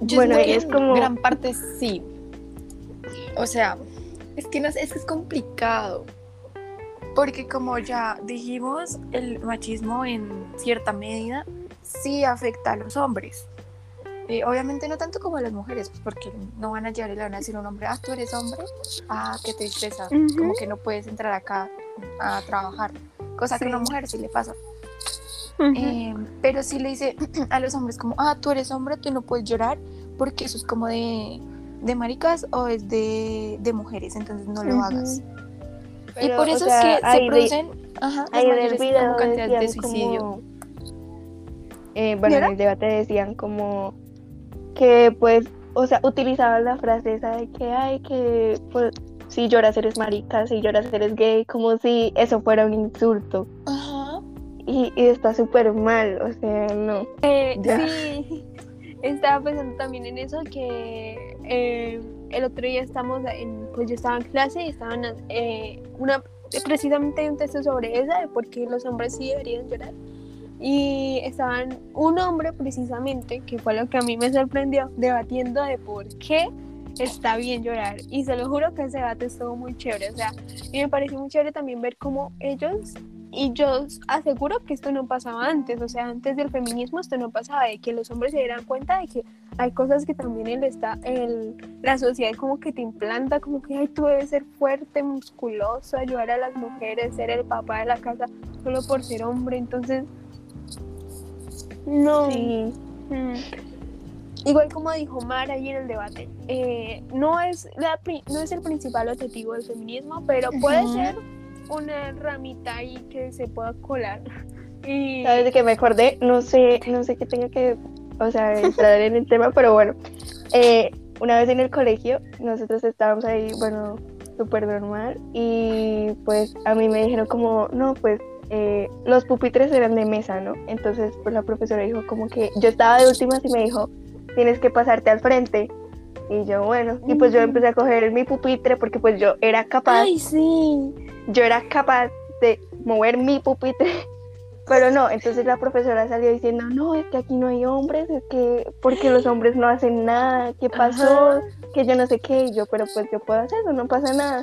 Yo
Bueno, es
en
como-
gran parte sí. O sea, es que no es que es complicado. Porque como ya dijimos, el machismo en cierta medida sí afecta a los hombres. Eh, obviamente no tanto como a las mujeres, pues porque no van a llegar y le van a decir a un hombre, ah, tú eres hombre, ah, qué tristeza,
Ujú.
como que no puedes entrar acá a trabajar, cosa que a una mujer sí le pasa. Eh, pero sí le dice [clears throat] a los hombres como, ah, tú eres hombre, tú no puedes llorar porque eso es como de, de maricas o es de, de mujeres, entonces no lo hagas. y por
o
eso
sea,
es que se
de-
producen ajá, las mayores cantidades de suicidio.
como, eh, bueno, en el debate decían como que pues, o sea, utilizaban la frase esa de que, ay, que pues, si lloras eres marica, si lloras eres gay, como si eso fuera un insulto.
Ajá.
Y, y está súper mal, o sea, no.
Eh, sí, [laughs] estaba pensando también en eso, que eh, el otro día estamos en, pues yo estaba en clase y estaban eh, una, precisamente un texto sobre eso, de por qué los hombres sí deberían llorar. Y estaban un hombre precisamente, que fue lo que a mí me sorprendió, debatiendo de por qué está bien llorar. Y se lo juro que ese debate estuvo muy chévere. O sea, y me pareció muy chévere también ver cómo ellos y yo aseguro que esto no pasaba antes, o sea, antes del feminismo esto no pasaba, de que los hombres se dieran cuenta de que hay cosas que también el está, el, la sociedad como que te implanta, como que ay, tú debes ser fuerte, musculoso, ayudar a las mujeres, ser el papá de la casa solo por ser hombre, entonces no.
Sí,
Mm. Igual como dijo Mar ahí en el debate, eh, no, es la, no es el principal objetivo del feminismo, pero puede ser una ramita ahí que se pueda colar. [laughs] Y
¿sabes de qué me acordé? No sé, no sé qué tenga que, o sea, [laughs] entrar en el tema, pero bueno, eh, una vez en el colegio, nosotros estábamos ahí, bueno, súper normal, y pues a mí me dijeron como, no, pues eh, los pupitres eran de mesa, ¿no? Entonces, pues la profesora dijo como que yo estaba de últimas y me dijo, tienes que pasarte al frente. Y yo, bueno, y pues yo empecé a coger mi pupitre porque pues yo era capaz,
Ay, sí.
yo era capaz de mover mi pupitre. [laughs] Pero no, entonces la profesora salió diciendo, no, es que aquí no hay hombres, es que porque los hombres no hacen nada, ¿qué pasó?
Ajá.
Que yo no sé qué, y yo, pero pues yo puedo hacerlo, no pasa nada.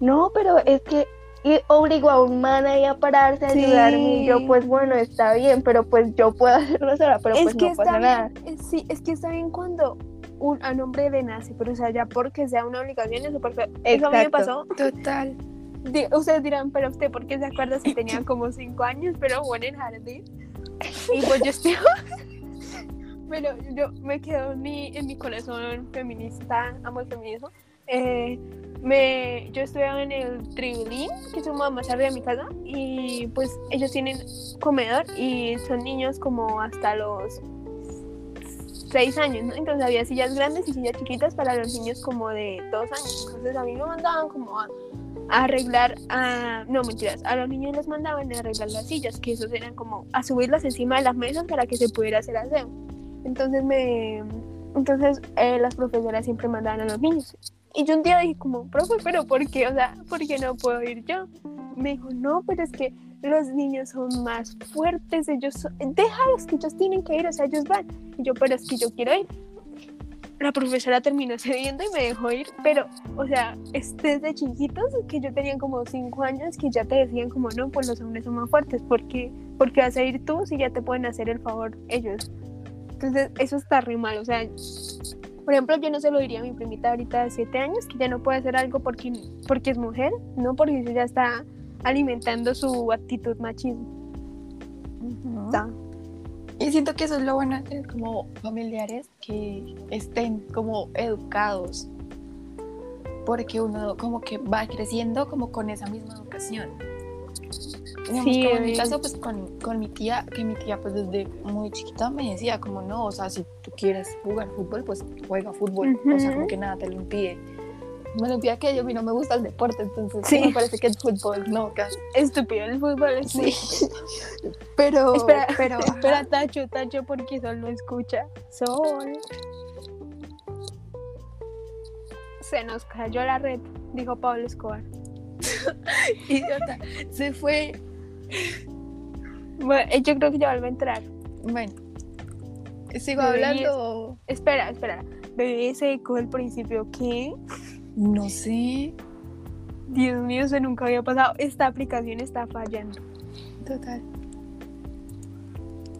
No, pero es que y obligó a un man ahí a pararse a
Sí.
ayudarme, y yo pues bueno, está bien, pero pues yo puedo [laughs] hacerlo sola, pero
es
pues
que
no pasa nada.
eh, sí, es que está bien cuando un, a un hombre le nace, pero o sea, ya porque sea una obligación es súper feo. Eso a mí me pasó.
Total.
Di- ustedes dirán, pero usted, ¿por qué se acuerda si tenía como cinco años? Pero bueno, en jardín. Y pues yo estoy. [laughs] pero yo me quedo en mi, en mi corazón feminista, amo el feminismo. Eh, me, yo estudiaba en el Triulín, que es un más arriba de mi casa, y pues ellos tienen comedor y son niños como hasta los seis años, ¿no? Entonces había sillas grandes y sillas chiquitas para los niños como de dos años. Entonces a mí me mandaban como a, a arreglar, a, no mentiras, a los niños les mandaban a arreglar las sillas, que esos eran como a subirlas encima de las mesas para que se pudiera hacer aseo. Entonces me, entonces eh, las profesoras siempre mandaban a los niños. Y yo un día dije como, profe, pero ¿por qué? O sea, ¿por qué no puedo ir yo? Me dijo, no, pero es que los niños son más fuertes, ellos son... déjalos que ellos tienen que ir, o sea, ellos van. Y yo, pero es que yo quiero ir. La profesora terminó [laughs] cediendo y me dejó ir, pero, o sea, es desde chiquitos, que yo tenía como cinco años, que ya te decían como, no, pues los hombres son más fuertes, ¿por qué, ¿por qué vas a ir tú si ya te pueden hacer el favor ellos? Entonces, eso está re mal, o sea, por ejemplo, yo no se lo diría a mi primita ahorita de 7 años, que ya no puede hacer algo porque, porque es mujer, no porque ya está alimentando su actitud machismo. Está.
Y siento que eso es lo bueno de tener como familiares que estén como educados. Porque uno como que va creciendo como con esa misma educación. Digamos,
Sí,
como en mi caso, pues con, con mi tía, que mi tía pues desde muy chiquita me decía como no, o sea, si tú quieres jugar fútbol, pues juega fútbol. O sea, como que nada te lo impide. Me lo impide que yo, a mí no me gusta el deporte, entonces
Sí.
me parece que el fútbol no, casi.
Estúpido el fútbol. es
Sí. [laughs] Pero,
Espera, [laughs]
pero,
espera, Tacho, Tacho, porque Sol no escucha. Sol. Se nos cayó la red, dijo Pablo Escobar. [laughs]
idiota, se fue.
Bueno, eh, yo creo que ya vuelve a entrar.
Bueno, sigo
Bebé,
hablando.
Espera, espera. Bebé se secó el principio. ¿Qué?
No sé.
Dios mío, eso nunca había pasado. Esta aplicación está fallando.
Total.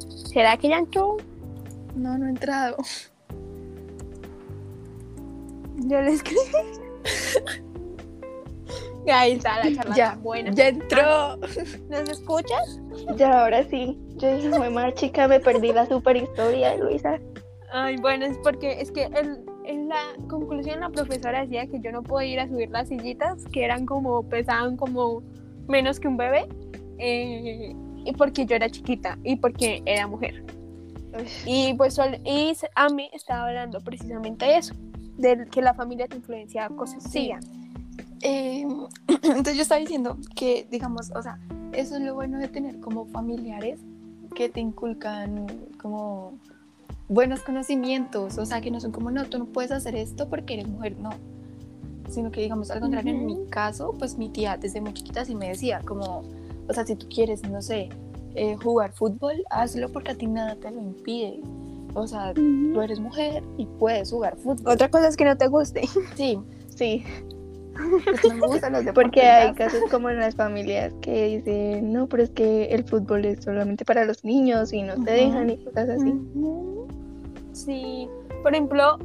¿Será que ya entró?
No, no he entrado.
Yo le escribí. [laughs] Ahí está la charla
Ya,
tan buena.
ya entró.
¿Nos escuchas?
Ya, ahora sí. Yo dije, fue mal, chica, me perdí la super historia de Luisa.
Ay, bueno, es porque es que el- en la conclusión la profesora decía que yo no podía ir a subir las sillitas, que eran como, pesaban como menos que un bebé, eh, y porque yo era chiquita y porque era mujer. Y pues y a mí estaba hablando precisamente de eso, de que la familia te influencia a cosas así.
Eh, [clears throat] entonces yo estaba diciendo que, digamos, o sea, eso es lo bueno de tener como familiares que te inculcan como buenos conocimientos, o sea, que no son como, no, tú no puedes hacer esto porque eres mujer, no, sino que, digamos, al contrario, en mi caso, pues mi tía desde muy chiquita sí me decía como, o sea, si tú quieres, no sé, eh, jugar fútbol, hazlo porque a ti nada te lo impide. O sea, tú eres mujer y puedes jugar fútbol.
Otra cosa es que no te guste.
Sí,
Sí,
es que no me gustan los deportes.
porque hay casos como en las familias que dicen, no, pero es que el fútbol es solamente para los niños y no te dejan y cosas así.
Sí, por ejemplo,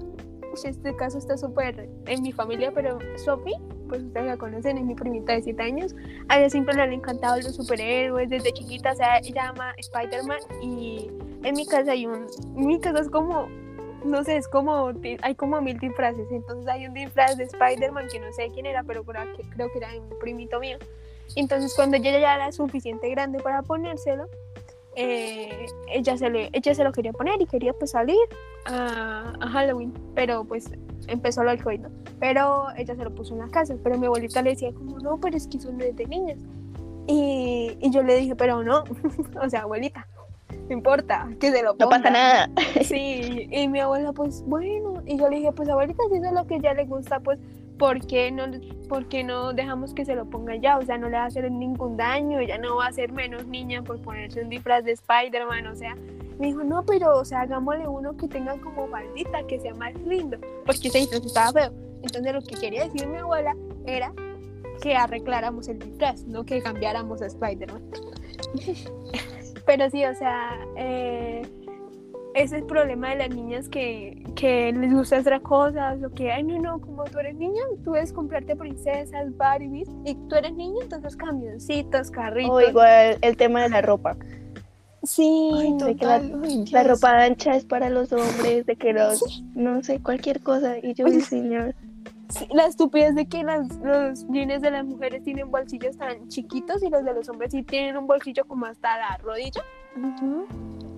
uy, este caso está súper en mi familia, pero Sophie, pues ustedes la conocen, es mi primita de 7 años. A ella siempre le han encantado los superhéroes desde chiquita, o sea, ella ama Spider-Man y en mi casa hay un, mi casa es como, no sé, es como, hay como mil disfraces, entonces hay un disfraz de Spider-Man que no sé quién era, pero creo que, era un primito mío. Entonces cuando ella ya era suficiente grande para ponérselo, eh, ella, se le, ella se lo quería poner y quería pues salir a, a Halloween, pero pues empezó lo del ¿no? Pero ella se lo puso en la casa, pero mi abuelita le decía como, no, pero es que eso no es de niñas. Y, y yo le dije, pero no, [laughs] o sea, abuelita, no importa, que se lo
No
ponga.
pasa nada. [laughs]
Sí, y mi abuela, pues bueno, y yo le dije, pues abuelita, si eso es lo que ya le gusta, pues, ¿por qué no, por qué no dejamos que se lo ponga ya? O sea, no le va a hacer ningún daño, ella no va a ser menos niña por ponerse un disfraz de Spider-Man, o sea, me dijo, no, pero, o sea, hagámosle uno que tenga como maldita, que sea más lindo, porque ese disfraz estaba feo. Entonces, lo que quería decir mi abuela era que arregláramos el disfraz, no que cambiáramos a Spider-Man. [laughs] Pero sí, o sea, eh, ese es el problema de las niñas que, que les gusta hacer cosas, o que, ay, no, no, como tú eres niña, tú puedes comprarte princesas, Barbies, y tú eres niña, entonces camioncitos, carritos.
O igual el tema de la ropa.
Sí,
Ay,
de que la-
ay,
La ropa ancha es para los hombres, de que los, no sé, cualquier cosa. Y yo, "Ay, señor.
La estupidez de que las, los jeans de las mujeres tienen bolsillos tan chiquitos y los de los hombres sí tienen un bolsillo como hasta la rodilla.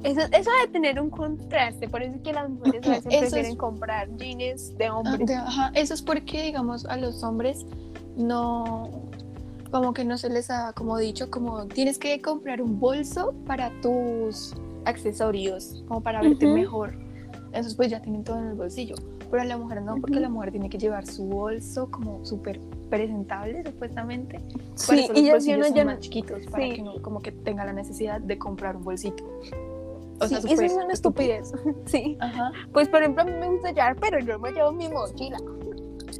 Eso, eso de tener un contraste, por eso es que las mujeres a veces
Eso
prefieren
es-
comprar jeans de
Ah,
hombres.
ajá, Eso es porque, digamos, a los hombres no, como que no se les ha como dicho, como tienes que comprar un bolso para tus accesorios, como para verte mejor. Entonces pues ya tienen todo en el bolsillo. Pero a la mujer no, porque la mujer tiene que llevar su bolso como súper presentable, supuestamente. Por
Sí,
eso los
y
bolsillos son
ya
más chiquitos, para
sí.
que no como que tenga la necesidad de comprar un bolsito. O
Sí,
sea,
eso es una
estúpido.
estupidez. [laughs] Sí.
Ajá.
Pues por ejemplo, a mí me gusta llevar, pero yo me llevo mi mochila.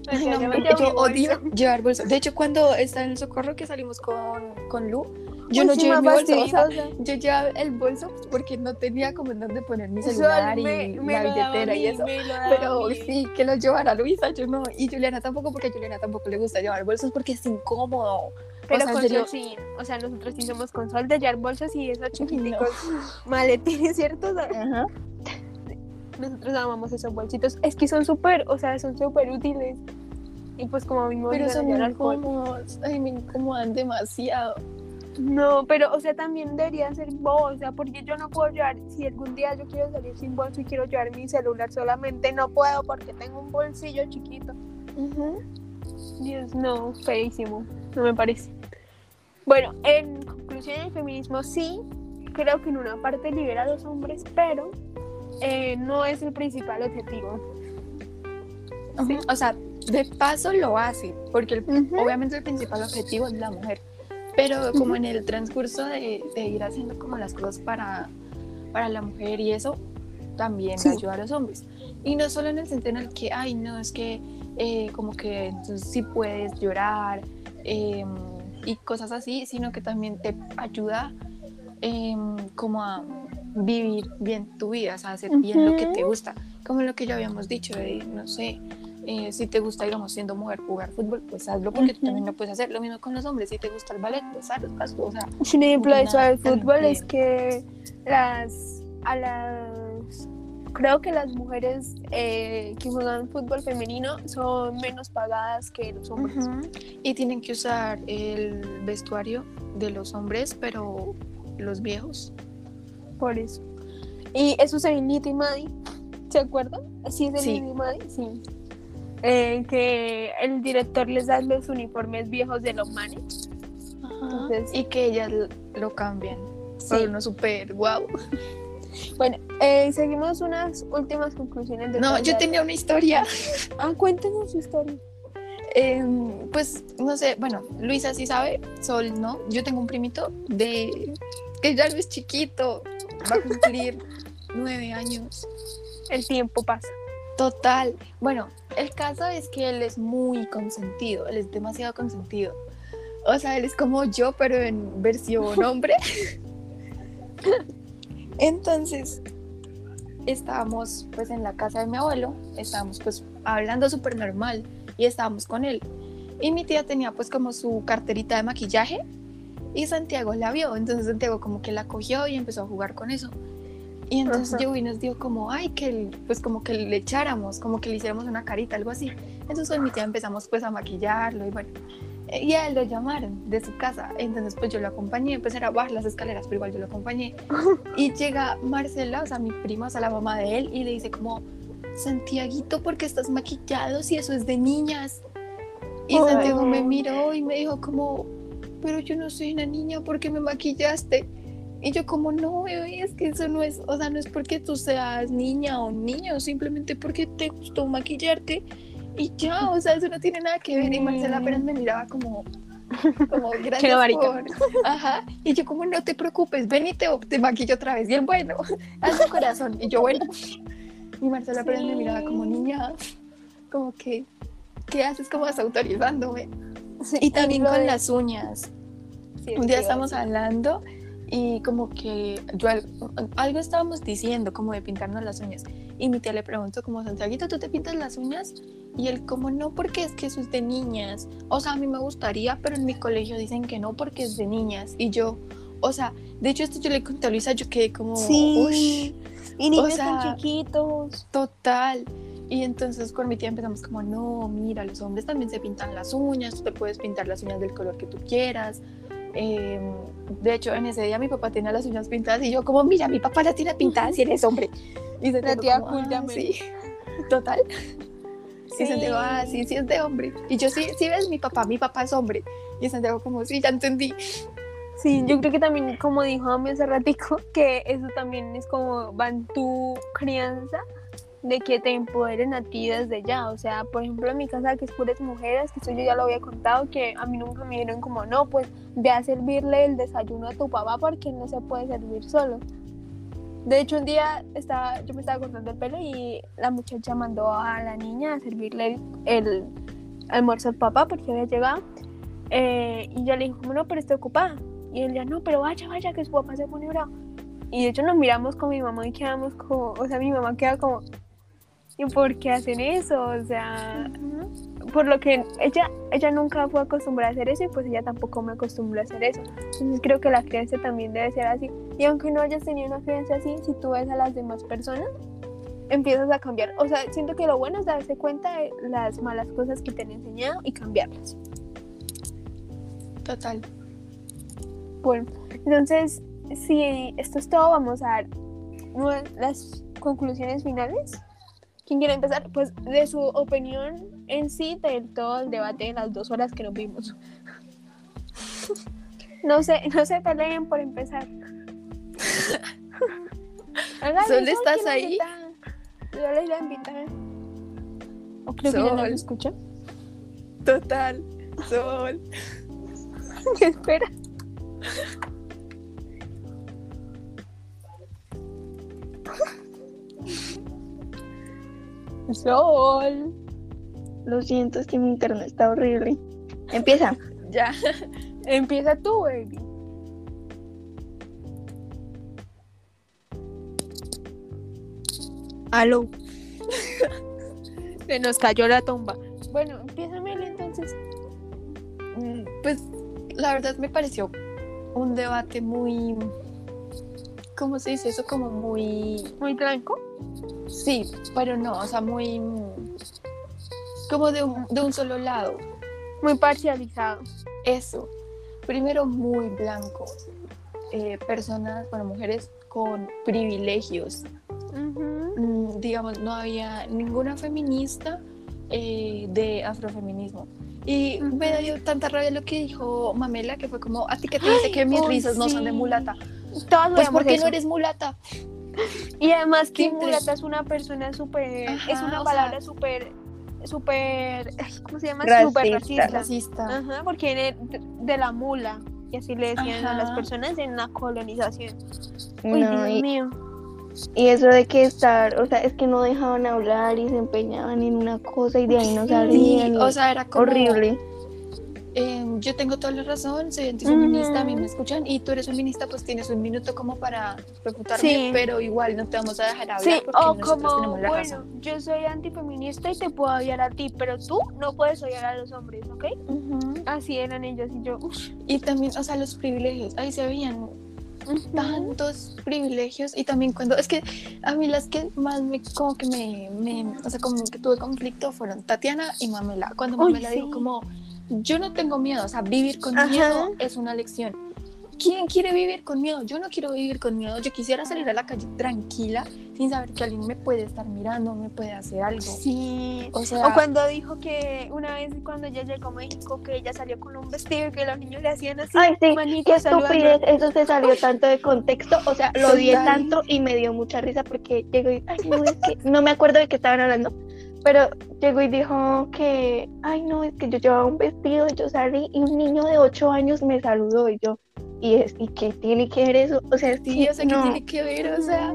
Ay,
sea,
no,
yo
yo odio llevar bolso. De hecho, cuando estaba en el socorro que salimos con, con Lu, yo no llevé mi bolso. o sea, yo llevaba el bolso porque no tenía como en dónde poner mi celular y
me-
la billetera y eso. Pero sí, que lo llevara Luisa, yo no. Y Juliana tampoco, porque a Juliana tampoco le gusta llevar bolsos porque es incómodo.
Pero
sea,
con
serio.
sol sí. O sea, nosotros sí somos con sol de llevar bolsas y esos [laughs] chiquiticos maletines, ¿cierto? O sea,
Ajá.
nosotros amamos esos bolsitos. Es que son súper, o sea, son súper útiles. Y pues como a mí me
Pero son muy incómodos. Ay, me incomodan demasiado.
No, pero, o sea, también debería ser bolsa, porque yo no puedo llevar, si algún día yo quiero salir sin bolso y quiero llevar mi celular solamente, no puedo porque tengo un bolsillo chiquito. Dios, no, feísimo, no me parece. Bueno, en conclusión, el feminismo sí, creo que en una parte libera a los hombres, pero eh, no es el principal objetivo.
O sea, de paso lo hace, porque el- obviamente el principal objetivo es la mujer, pero como en el transcurso de, de ir haciendo como las cosas para, para la mujer y eso, también
Sí.
ayuda a los hombres. Y no solo en el sentido en el que, ay, no, es que eh, como que entonces sí puedes llorar em, y cosas así, sino que también te ayuda em, como a vivir bien tu vida, o sea, hacer bien lo que te gusta, como lo que ya habíamos dicho, de, no sé, eh, si te gusta, digamos, siendo mujer, jugar fútbol, pues hazlo porque tú
Ujú.
también lo puedes hacer. Lo mismo con los hombres, si te gusta el ballet, pues hazlo, hazlo, o sea,
Un ejemplo de eso del fútbol
también.
es que las a las creo que las mujeres eh, que juegan fútbol femenino son menos pagadas que los hombres.
y tienen que usar el vestuario de los hombres, pero los viejos.
Por eso. Y eso se ve en Nitty Maddie. ¿Se acuerdan? Sí, es de
Sí.
Sí. Eh, que el director les da los uniformes viejos de los manes. Entonces-
y que ellas lo cambian. Por
Sí.
uno súper guau.
Bueno, eh, seguimos unas últimas conclusiones de
No, yo tenía una historia.
Ah, cuéntenos su historia.
Em, pues no sé, bueno, Luisa sí sabe, Sol no. Yo tengo un primito de que ya no es chiquito, va a cumplir [laughs] nueve años.
El tiempo pasa.
Total. Bueno, el caso es que él es muy consentido, él es demasiado consentido. O sea, él es como yo, pero en versión [laughs] hombre. Entonces, estábamos pues en la casa de mi abuelo, estábamos pues hablando súper normal y estábamos con él. Y mi tía tenía pues como su carterita de maquillaje y Santiago la vio, entonces Santiago como que la cogió y empezó a jugar con eso. Y entonces
Ajá.
llegó y nos dijo como, ay, que pues como que le echáramos, como que le hiciéramos una carita, algo así. Entonces con mi tía empezamos pues a maquillarlo y bueno, eh, y a él lo llamaron de su casa. Entonces pues yo lo acompañé, pues era bajar las escaleras, pero igual yo lo acompañé. [laughs] Y llega Marcela, o sea, mi prima, o sea, la mamá de él, y le dice como, Santiaguito, ¿por qué estás maquillado si eso es de niñas? Y
Ay.
Santiago me miró y me dijo como, pero yo no soy una niña, ¿por qué me maquillaste? Y yo como, no, es que eso no es, o sea, no es porque tú seas niña o niño, simplemente porque te gustó maquillarte y ya, o sea, eso no tiene nada que ver. Y Marcela apenas me miraba como, como, [laughs] gracias por... Ajá, y yo como, no te preocupes, ven y te, te maquillo otra vez. Y él, bueno, [laughs] haz tu corazón. Y yo, bueno. Y Marcela apenas me miraba como, niña, como que, ¿qué haces como desautorizándome?
Sí,
Y también con las uñas.
sí,
Un día estamos hablando y como que yo al- algo estábamos diciendo como de pintarnos las uñas y mi tía le preguntó como Santiaguito, ¿tú te pintas las uñas? Y él como no, porque es que eso es de niñas. O sea, a mí me gustaría, pero en mi colegio dicen que no porque es de niñas. Y yo, o sea, de hecho esto yo le conté a Luisa, yo quedé como,
Sí. Y niños
sea,
tan chiquitos.
Total. Y entonces con mi tía empezamos como, no, mira, los hombres también se pintan las uñas, tú te puedes pintar las uñas del color que tú quieras. Eh, de hecho, en ese día mi papá tenía las uñas pintadas y yo como, mira, mi papá las tiene pintadas y eres hombre. Y se
La tía cool me-
sí, [laughs] total. Y Santiago, ah, sí, sí es de hombre. Y yo, sí, sí ves, mi papá, mi papá es hombre. Y Santiago como, sí, ya entendí.
Sí, yo creo que también, como dijo Ami hace ratico, que eso también es como va en tu crianza de que te empoderen a ti desde ya. O sea, por ejemplo, en mi casa, que es puras mujeres, que eso yo ya lo había contado, que a mí nunca me dijeron como, no, pues ve a servirle el desayuno a tu papá porque no se puede servir solo. De hecho, un día estaba, yo me estaba cortando el pelo y la muchacha mandó a la niña a servirle el, almuerzo al papá porque había llegado. Eh, y yo le dije, no, pero estoy ocupada. Y él ya, no, pero vaya, vaya, que su papá se pone bravo. Y de hecho nos miramos con mi mamá y quedamos como, o sea, mi mamá queda como, ¿y por qué hacen eso? O sea, por lo que ella, ella nunca fue acostumbrada a hacer eso y pues ella tampoco me acostumbró a hacer eso. Entonces creo que la crianza también debe ser así. Y aunque no hayas tenido una crianza así, si tú ves a las demás personas, empiezas a cambiar. O sea, siento que lo bueno es darse cuenta de las malas cosas que te han enseñado y cambiarlas.
Total.
Bueno, entonces, si esto es todo, vamos a dar las conclusiones finales. ¿Quién quiere empezar? Pues de su opinión en sí del todo el debate de las dos horas que nos vimos. [laughs] No sé, no se peleen por empezar. [laughs]
Sol, ¿estás
¿quién la
ahí?
Yo les iba a invitar. O creo que ya no
Sol.
me escucha.
Total. Sol. [laughs]
Espera. Sol.
Lo siento, es que mi internet está horrible. Empieza. [laughs]
Ya.
Empieza tú, baby. Aló. [laughs] Se nos cayó la tumba. Bueno, empieza Meli entonces.
Mm, Pues la verdad me pareció un debate muy. ¿Cómo se dice eso? Como muy.
Muy blanco.
Sí, pero no, o sea, muy. Como de un, de un solo lado.
Muy parcializado.
Eso. Primero, muy blanco. Eh, personas, bueno, mujeres con privilegios. Mm, digamos, no había ninguna feminista eh, de afrofeminismo. Y me dio tanta rabia lo que dijo Mamela, que fue como, a ti que te dice que mis
uy,
risas no son de mulata.
Todas
Pues porque
eso.
no eres mulata.
Y además mulata es una persona súper... Es una palabra súper... Súper... ¿Cómo se llama?
Racista.
Súper racista.
Racista.
Ajá, porque viene de, la mula. Y así le decían a las personas en la colonización. Uy,
No,
Dios
y,
mío.
y eso de que estar, o sea, es que no dejaban hablar y se empeñaban en una cosa y de ahí no
Sí,
salían. y-
o sea, era como,
horrible.
Eh, yo tengo toda la razón, soy antifeminista, a mí me escuchan, y tú eres feminista, pues tienes un minuto como para refutarme,
Sí.
pero igual no te vamos a dejar hablar
Sí,
porque
o como,
tenemos la
bueno,
razón.
yo soy antifeminista y te puedo odiar a ti, pero tú no puedes odiar a los hombres, ¿ok? Así eran ellos y yo.
Y también, o sea, los privilegios, ahí se veían tantos privilegios y también cuando, es que a mí las que más me, como que me, me- o sea, como que tuve conflicto fueron Tatiana y Mamela. Cuando Mamela dijo
sí.
como, yo no tengo miedo, o sea, vivir con
Ajá.
miedo es una lección. ¿Quién quiere vivir con miedo? Yo no quiero vivir con miedo, yo quisiera salir a la calle tranquila sin saber que alguien me puede estar mirando, me puede hacer algo.
Sí.
O sea,
O cuando dijo que una vez cuando ella llegó a México que ella salió con un vestido y que los niños le hacían así,
Ay, sí,
manitos
qué estupidez, eso se salió tanto de contexto, o sea, lo odié tanto y me dio mucha risa porque llegó y, ay, no, es que, no me acuerdo de qué estaban hablando, pero llegó y dijo que, ay, no, es que yo llevaba un vestido, yo salí y un niño de 8 años me saludó y yo, y es, ¿y qué tiene que ver eso? O sea, sí,
sí, o sea, ¿qué
no,
tiene que ver? O sea,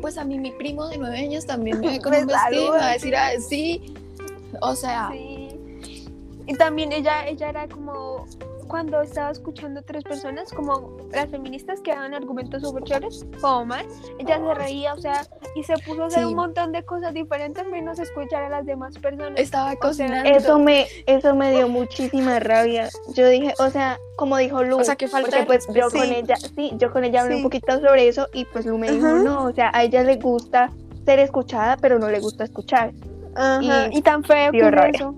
pues a mí mi primo de nueve años también me [laughs] ve con
Me
un vestido y me va a decir, ah, sí, o sea,
Sí. Y también ella, ella era como cuando estaba escuchando a tres personas, como las feministas que daban argumentos súper chéveres, como Omar, ella se reía, o sea, y se puso a hacer
Sí.
un montón de cosas diferentes menos escuchar a las demás personas.
estaba
sea,
cocinando.
eso me, eso me dio muchísima rabia. Yo dije, o sea, como dijo Lu,
O sea, que falta
porque pues yo con ella, sí, yo con ella hablé
Sí.
un poquito sobre eso y pues Lu me dijo,
Ajá.
no, o sea, a ella le gusta ser escuchada, pero no le gusta escuchar.
Ajá,
y
y, tan feo que eso.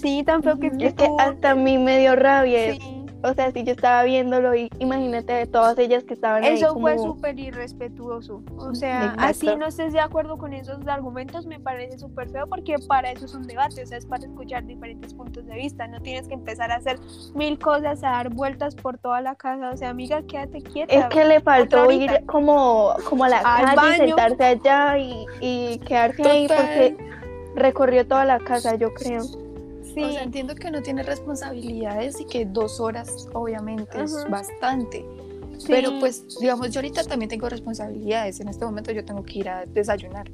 Sí, tan feo que es que
Es que hasta a mí me dio rabia.
Sí.
o sea, si yo estaba viéndolo y imagínate todas ellas que estaban ahí
Eso
como...
fue súper irrespetuoso. O sea, así no estés de acuerdo con esos argumentos me parece súper feo porque para eso es un debate, o sea, es para escuchar diferentes puntos de vista. No tienes que empezar a hacer mil cosas, a dar vueltas por toda la casa. O sea, amiga, quédate quieta.
Es que le faltó ir como, como a la
Al
calle,
baño.
sentarse allá y, y quedarse ahí porque recorrió toda la casa, yo creo.
Sí,
O sea, entiendo que no tiene responsabilidades y que dos horas obviamente es bastante.
sí.
Pero pues, digamos, yo ahorita también tengo responsabilidades. En este momento yo tengo que ir a desayunar.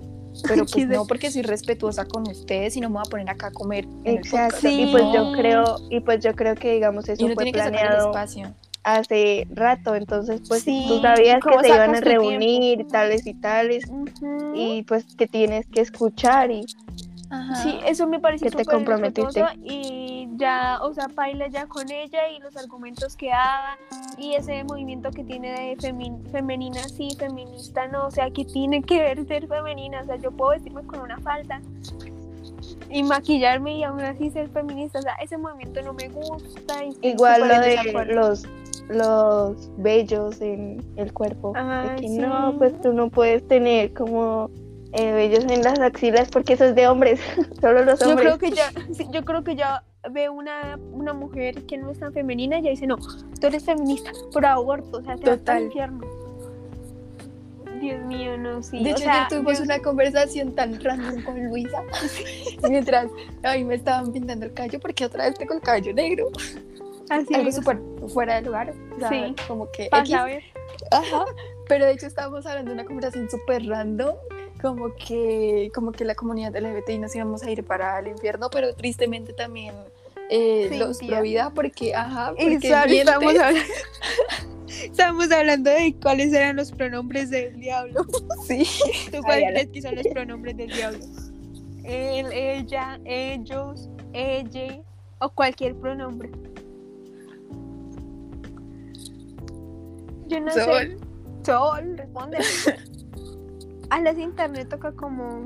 Pero [laughs] pues no porque soy respetuosa con ustedes y no me voy a poner acá a comer. En el
Exacto.
podcast.
Y pues yo
Sí.
creo, y pues yo creo que digamos eso fue planeado hace rato, entonces pues
Sí,
tú sabías que
¿cómo
se iban a
tiempo?
reunir tales y tales y pues que tienes que escuchar y
Ajá.
Sí, eso me parece
Que te comprometiste.
y ya, o sea, baila ya con ella y los argumentos que haga y ese movimiento que tiene de femi- femenina sí, feminista no, o sea, que tiene que ver ser femenina, o sea, yo puedo vestirme con una falda y maquillarme y aún así ser feminista, o sea, ese movimiento no me gusta. y
igual lo de los los vellos en el cuerpo de
Ay,
que
sí.
no pues tú no puedes tener como eh, vellos en las axilas porque eso es de hombres [laughs] solo los
Yo
hombres
creo que ya, sí, yo creo que ya ve una, una mujer que no es tan femenina y ya dice, no, tú eres feminista, por aborto, o sea, te vas al infierno. Dios mío, no, sí.
De
o
hecho,
sea,
ayer tuvimos
yo-
una conversación tan random con Luisa [laughs] mientras ahí me estaban pintando el cabello porque otra vez tengo el cabello negro.
así
Algo súper fuera de lugar. o sea,
Sí.
Como que X.
saber.
Ajá. Pero de hecho estábamos hablando de una conversación súper random. Como que, como que la comunidad LGBTI nos íbamos a ir para el infierno, pero tristemente también eh,
Sí,
los pro vida, porque, ajá, porque
estamos [laughs] hablando, estamos hablando de cuáles eran los pronombres del diablo. [laughs]
Sí.
¿Tú cuáles crees que son los pronombres del diablo? Él, ella, ellos, ella o cualquier pronombre. Yo no sé.
Sol.
Sol, responde. [laughs] A las internet toca como.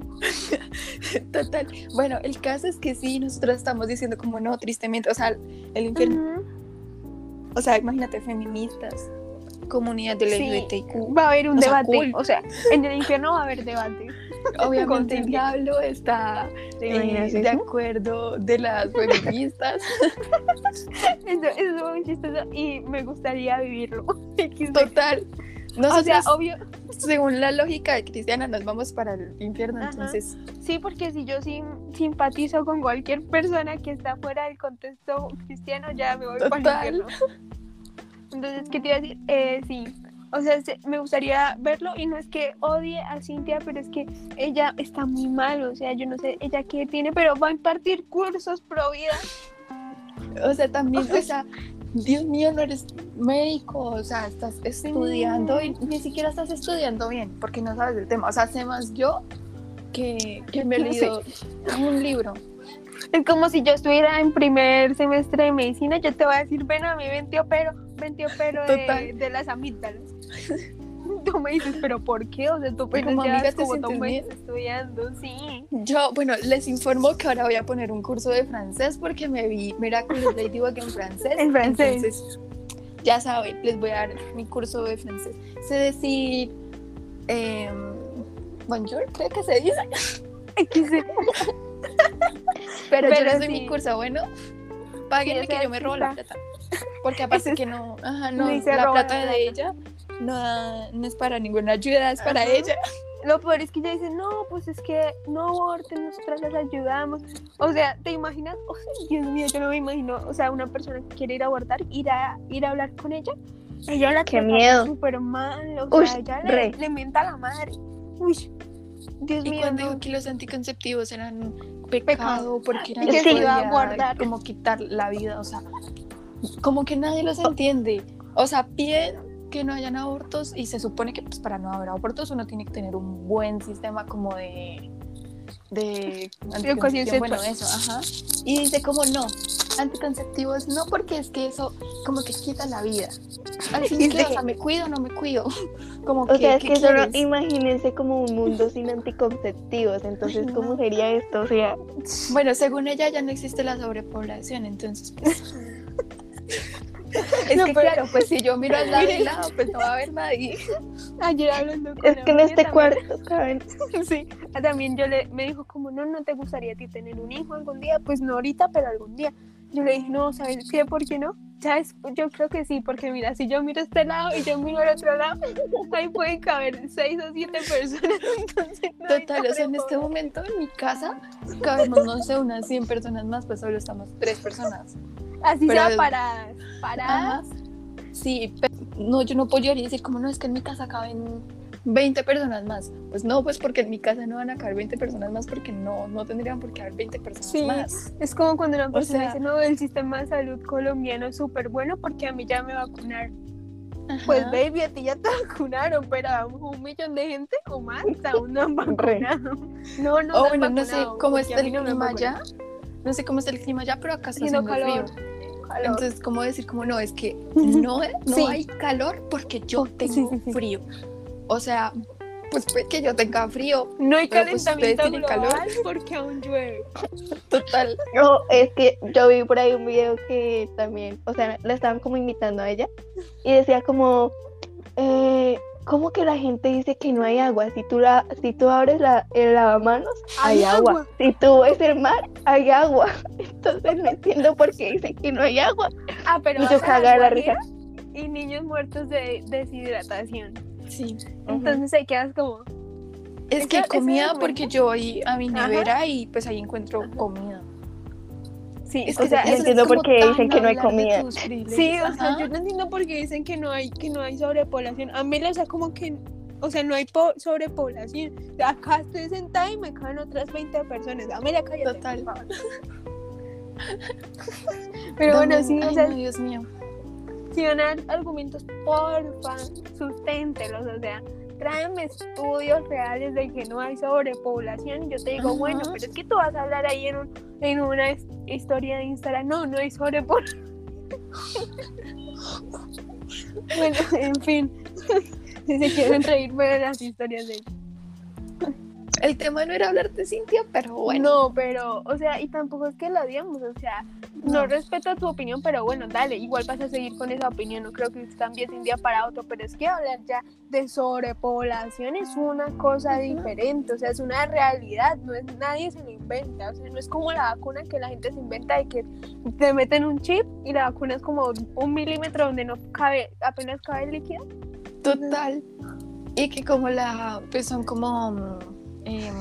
[laughs]
Total. Bueno, el caso es que sí, nosotros estamos diciendo como no, tristemente, o sea, el infierno,
Ujú.
o sea, imagínate, feministas, comunidad de
Sí,
LGBTIQ.
Va a haber un
O sea,
debate.
cool.
O sea, en el infierno va a haber debate. [laughs]
Obviamente el diablo está
¿Te
eh, de acuerdo de las feministas. [laughs]
Eso, eso es muy chistoso y me gustaría vivirlo. XD.
Total.
o sea, obvio, [laughs]
según la lógica de cristiana, nos vamos para el infierno,
Ajá.
entonces
sí, porque si yo sim- simpatizo con cualquier persona que está fuera del contexto cristiano, ya me voy para el infierno. Entonces, ¿qué te iba a decir? Eh, sí, o sea, se- me gustaría verlo y no es que odie a Cintia, pero es que ella está muy mal, o sea, yo no sé ella qué tiene, pero va a impartir cursos pro vida.
O sea, también, o sea, Dios mío, no eres médico, o sea, estás estudiando y ni siquiera estás estudiando bien, porque no sabes del tema. O sea, sé más yo que, que me he [laughs]
No
un libro.
Es como si yo estuviera en primer semestre de medicina, yo te voy a decir, ven a mí, ven te opero, ven te opero de, de las amígdalas. [laughs] Tú me dices, pero ¿por qué? O sea, tú apenas
Como amiga, ¿te
como dos
sientes
estudiando, sí.
Yo, bueno, les informo que ahora voy a poner un curso de francés porque me vi Miraculous Ladybug en francés. [laughs]
En francés.
Entonces, ya saben, les voy a dar mi curso de francés. Sé decir eh, bonjour, creo que se dice.
XD. [laughs]
Pero, yo
Pero
les doy
sí.
mi curso, bueno. Páguenme
Sí,
que yo me robo la plata. Porque [laughs] aparte
es-
que no, ajá, no, la plata. de ella no, da- no es para ninguna ayuda, es para
Ajá.
ella.
Lo peor es que ella dice, no, pues es que no aborten, nosotras las ayudamos. O sea, ¿te imaginas? O sea, Dios mío, yo no me imagino, o sea, una persona que quiere ir a abortar, ir a, ir a hablar con ella. Ella la
Qué
trata
miedo.
súper mal, o sea, ella le, le mienta a la madre. Uy, Dios
Y
mío,
cuando
no.
dijo que los anticonceptivos eran pecado porque eran
Y que
se
iba a guardar.
como quitar la vida, o sea, como que nadie los entiende. O sea, piden que no hayan abortos y se supone que pues para no haber abortos uno tiene que tener un buen sistema como de de anticoncepción, bueno, eso, ajá. Y dice como no, anticonceptivos no porque es que eso como que quita la vida. [laughs]
Y
que,
sí.
o sea, me cuido o no me cuido. [laughs] Como
O sea, es
¿qué
que solo imagínense como un mundo sin anticonceptivos, entonces
Ay,
¿cómo
no.
sería esto? O sea,
Bueno, según ella ya no existe la sobrepoblación, entonces pues, [laughs] [laughs] Es
No,
que
pero-
claro, pues si yo miro al lado y lado, pues no va a haber nadie. [laughs]
Ayer hablando con
Es que en este cuarto
también- [laughs] Sí, también yo le me dijo como, no, no te gustaría a ti tener un hijo algún día, pues no ahorita, pero algún día. Yo le dije, no, ¿sabes qué? ¿Por qué no? ¿Sabes? Yo creo que sí, porque mira, si yo miro este lado y yo miro al otro lado, ahí pueden caber seis o siete personas. Entonces, no
Total, o sea, en este momento en mi casa cabemos, no sé, unas 100 personas más, pues solo estamos tres personas.
Así
pero-
sea paradas.
Ajá. Sí, pero no, yo no podría decir como no, es que en mi casa caben 20 personas más. Pues no, pues porque en mi casa no van a caber 20 personas más porque no, no tendrían por qué haber 20 personas
Sí.
más.
Es como cuando una persona
sea-
dice, no, el sistema de salud colombiano es súper bueno porque a mí ya me vacunaron. Pues baby, a ti ya te [laughs] vacunaron, pero a un millón de gente o más aún no han [laughs] vacunado. No, no.
O
te han
bueno, no sé
vacunado,
cómo está el
no
clima
vacunaron.
No sé cómo está el clima allá, pero acá está
Haciendo calor.
frío.
Calor.
Entonces, ¿cómo decir como no? Es que no, no
Sí.
hay calor porque yo tengo
Sí, sí, sí.
frío. O sea, pues puede que yo tenga frío.
no hay
pues
calentamiento
tienen
global
calor.
porque aún llueve.
Total.
No, es que yo vi por ahí un video que también, o sea, la estaban como invitando a ella y decía como, eh, ¿cómo que la gente dice que no hay agua? Si tú, la, si tú abres la, el lavamanos, hay,
Hay
agua.
agua.
Si tú ves el mar, hay agua. [laughs] Entonces no entiendo por qué dicen que no hay agua.
Ah, pero
Y yo
la
risa.
Y niños muertos de deshidratación.
Sí.
Entonces se quedas como,
Es que comida porque yo voy a mi
Ajá.
nevera y pues ahí encuentro comida.
Sí,
Es
o
que
sea,
no
eso
es-
entiendo por qué dicen que no hay comida.
Sí, o sea, yo no entiendo por qué dicen que no hay, que no hay sobrepoblación. Amelia, o sea, como que, o sea, no hay po- sobrepoblación. Acá estoy sentada y me caen otras 20 personas. Amelia, cállate.
Total.
por favor. [laughs] Pero bueno, sí, o sea,
no, Dios mío.
si van a dar argumentos, porfa, susténtelos, o sea, tráeme estudios reales de que no hay sobrepoblación. Y yo te digo,
Ajá.
bueno, pero es que tú vas a hablar ahí en, un- en una historia de Instagram. No, no hay sobrepoblación. bueno, en fin. [laughs] si se quieren reír, vean las historias de
El tema no era hablar de Cintia, pero bueno.
No, pero, o sea, y tampoco es que la odiamos, o sea, no.
No.
respeto tu opinión, pero bueno, dale, igual vas a seguir con esa opinión, no creo que cambies de un día para otro, pero es que hablar ya de sobrepoblación es una cosa
Ujú.
diferente, o sea, es una realidad, no es, nadie se lo inventa, o sea, no es como la vacuna que la gente se inventa de que te meten un chip y la vacuna es como un milímetro donde no cabe, apenas cabe el líquido.
Total. Y que como la, pues son como, em,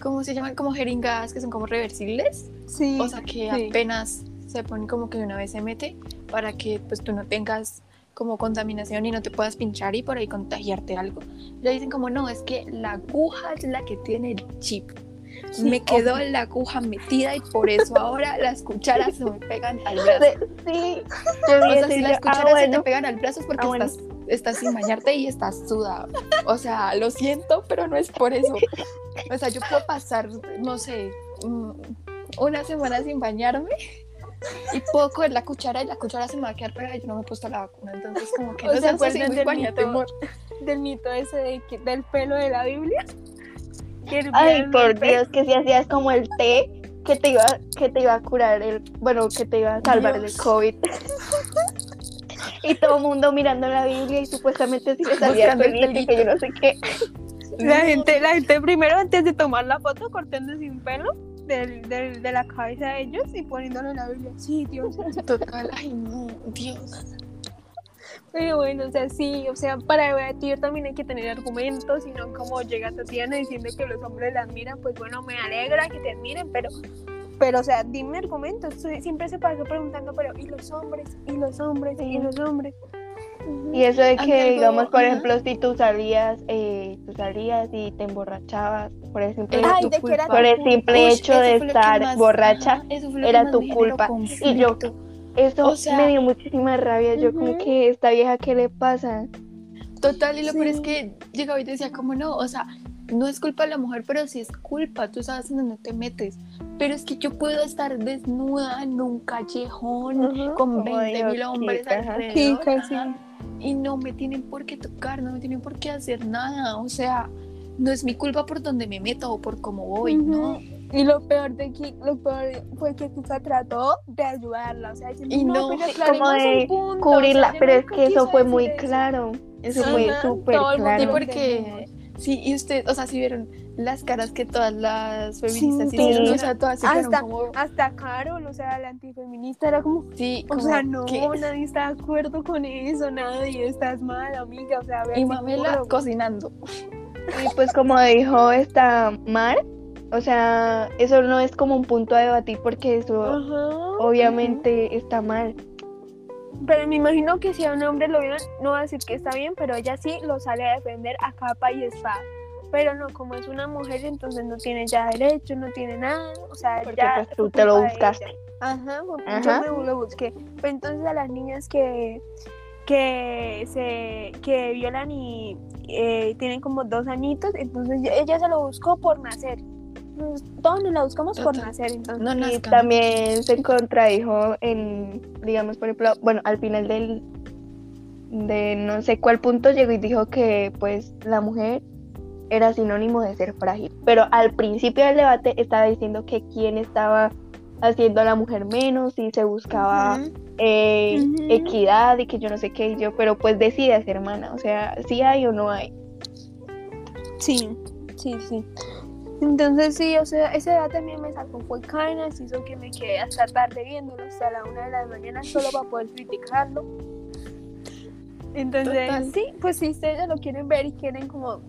¿cómo se llaman? Como jeringas que son como reversibles.
Sí.
O sea que
sí.
apenas se pone como que de una vez se mete para que pues tú no tengas como contaminación y no te puedas pinchar y por ahí contagiarte algo. Ya dicen como no, es que la aguja es la que tiene el chip.
Sí,
me quedó la aguja metida y por eso ahora las cucharas se me pegan al [laughs] brazo.
Sí, yo
O sea, si las
ah,
cucharas se te
bueno.
pegan al brazo es porque
Ah, bueno.
estás, estás sin bañarte y estás sudado. O sea, lo siento, pero no es por eso. O sea, yo puedo pasar, no sé, mm, una semana sin bañarme y puedo coger la cuchara y la cuchara se me va a quedar pegada y yo no me he puesto la vacuna. Entonces, como que
O
no así,
acuerdan del mito? del mito ese de que- del pelo de la Biblia.
Ay, por. Dios, que si hacías como el té que te iba, que te iba a curar el, bueno, que te iba a salvar del. COVID. [laughs] y todo el mundo mirando la Biblia y supuestamente si le salía y que yo no sé qué.
La gente, la gente primero antes de tomar la foto cortando sin pelo del, del- de la cabeza de ellos y poniéndolo en la Biblia. Sí, Dios.
Total, ay no, Dios.
Pero bueno, o sea, sí, o sea, para debatir también hay que tener argumentos y no como llega Tatiana diciendo que los hombres la admiran, pues bueno, me alegra que te admiren, pero, pero o sea, dime argumentos. Sie- Siempre se pasó preguntando, pero ¿y los hombres? ¿Y los hombres? ¿Y los hombres?
Y eso de que,
algo-
digamos, por ejemplo, si tú salías, eh, tú salías y te emborrachabas por el simple,
Ay,
tu culpa.
por el simple hecho de estar
más-
borracha, era tu culpa. Y yo-. Eso
O sea-
me dio muchísima rabia. Yo como que esta vieja, ¿qué le pasa?
Total, y lo peor es
Sí.
que llegaba y decía, como no, o sea, no es culpa de la mujer, pero sí es culpa, tú sabes en dónde te metes. Pero es que yo puedo estar desnuda en un callejón con
Como
20 mil hombres
chica,
alrededor.
Sí,
Y no me tienen por qué tocar, no me tienen por qué hacer nada. O sea, no es mi culpa por donde me meto o por cómo voy. ¿no?
Y lo peor de que lo peor fue que Kika trató de ayudarla, o sea,
Y no,
pero
como de
un punto", o
cubrirla,
sea,
pero es que eso fue muy
eso.
claro. Eso
Ajá,
fue súper claro.
porque sí, y usted, o sea, si vieron las caras que todas las feministas
Sí,
hicieron,
sí.
o sea, todas se
Hasta,
como,
hasta Carol, o sea, la antifeminista era como,
sí,
o
como,
sea, no,
¿qué?
nadie está de acuerdo con eso, nadie, estás mal, amiga, o sea, ve
Y
así
Mamela cocinando.
Y pues como dijo esta Mar, o sea, eso no es como un punto a debatir porque eso
Ajá.
obviamente está mal.
Pero me imagino que si a un hombre lo vieron, no va a decir que está bien, pero ella sí lo sale a defender a capa y espada. Pero no, como es una mujer, entonces no tiene ya derecho, no tiene nada. O sea,
Porque
ya.
pues tú te lo buscaste.
Ajá,
Ajá.
yo me lo busqué. Pero entonces a las niñas que, que se que violan y eh, tienen como dos añitos, entonces ella se lo buscó por nacer. Todos nos la buscamos por nacer, entonces.
No
Y también se contradijo en, digamos, por ejemplo, bueno, al final del, de no sé cuál punto llegó y dijo que pues la mujer era sinónimo de ser frágil. Pero al principio del debate estaba diciendo que quién estaba haciendo a la mujer menos y se buscaba eh, equidad y que yo no sé qué y yo, pero pues decides, hermana, o sea, si hay o no hay.
Sí, sí, sí. Entonces sí, o sea, ese debate también me sacó fue canas, hizo que me quedé hasta tarde viéndolo, hasta la una de la mañana solo para poder criticarlo. Entonces,
Total.
sí, pues si ustedes lo quieren ver y quieren como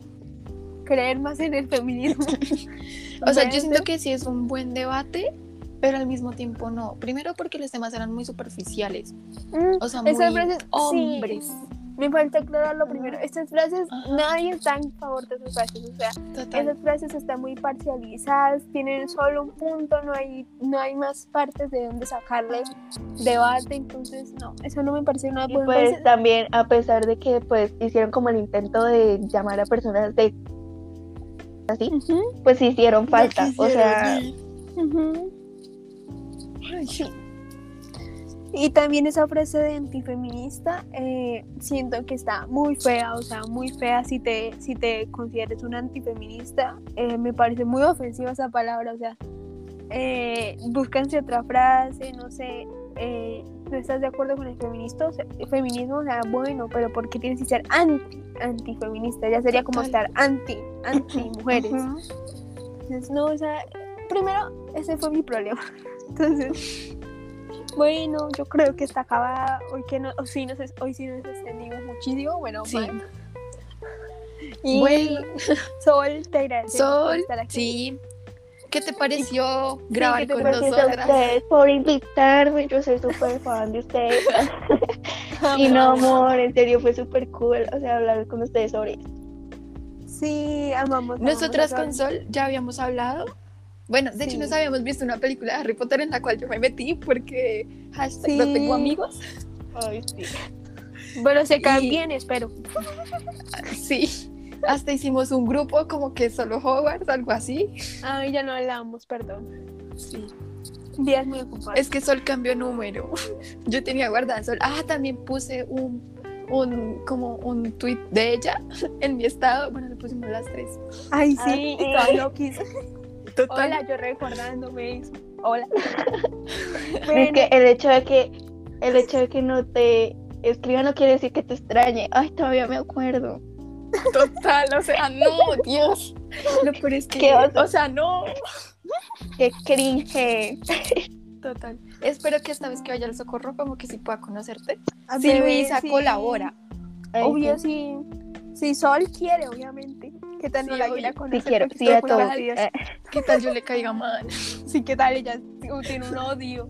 creer más en el feminismo. [laughs]
O sea, yo siento que sí es un buen debate, pero al mismo tiempo no. Primero porque los temas eran muy superficiales,
Mm,
o sea, muy
sí. Me falta aclararlo primero. Estas frases, nadie está en favor de esas frases. O sea,
Total.
esas frases están muy parcializadas, tienen solo un punto, no hay, no hay más partes de donde sacarle debate. Entonces, no, eso no me parece una
Y
buena
pues también, a pesar de que pues hicieron como el intento de llamar a personas de así, pues sí hicieron falta. O sea,
Y también esa frase de antifeminista, eh, siento que está muy fea, o sea, muy fea si te, si te consideres una antifeminista. Eh, me parece muy ofensiva esa palabra, o sea, eh, búscanse otra frase, no sé, eh, no estás de acuerdo con el feminista, o sea, el feminismo, o sea, bueno, pero ¿por qué tienes que ser anti, antifeminista? Ya sería como estar anti, anti [laughs] mujeres. Entonces, no, o sea, primero, ese fue mi problema. [laughs] Entonces, bueno, yo creo que está acabada. Hoy que no, hoy sí nos, hoy sí nos extendimos muchísimo. Bueno,
Sí.
Y
Bueno.
Sol, te agradezco por
Sol,
estar aquí.
sí. ¿Qué te pareció grabar
¿qué te
con
gracias a
nosotras?
ustedes por invitarme. Yo soy súper fan de ustedes. [laughs] y no, amor, en serio fue súper cool. O sea, hablar con ustedes sobre esto.
Sí, amamos. amamos
Nosotras con Sol ya habíamos hablado. Bueno, de hecho nos habíamos visto una película de Harry Potter en la cual yo me metí porque hashtag no tengo amigos.
Ay, sí.
Bueno, se caen
Y-
bien, espero. [laughs]
Sí. Hasta hicimos un grupo como que solo Hogwarts, algo así.
Ay, ya no hablamos, perdón.
Sí.
Días muy ocupados.
Es que Sol cambió número. [laughs] Yo tenía guardada Sol. Ah, también puse un, un como un tweet de ella [laughs] en mi estado. Bueno, le pusimos las tres.
Ay, sí,
Ah,
y.
Total.
Hola, yo recordándome eso. Hola. [laughs] [laughs]
Es
Bueno,
que el hecho de que el hecho de que no te escriba no quiere decir que te extrañe. Ay, todavía me acuerdo.
Total, o sea, no, Dios. Lo peor es que, o sea, no.
Qué cringe.
Total. Espero que esta vez que vaya al socorro, como que sí pueda conocerte.
a
Si Luisa
sí.
colabora.
Obvio,
sí.
sí. Si Sol quiere, obviamente. ¿Qué tal no
Sí,
la
obvio.
quiera
Sí
conocer?
quiero, sí. Eh, [laughs]
¿Qué tal yo le caiga mal?
Sí, ¿qué tal? Ella tiene un odio.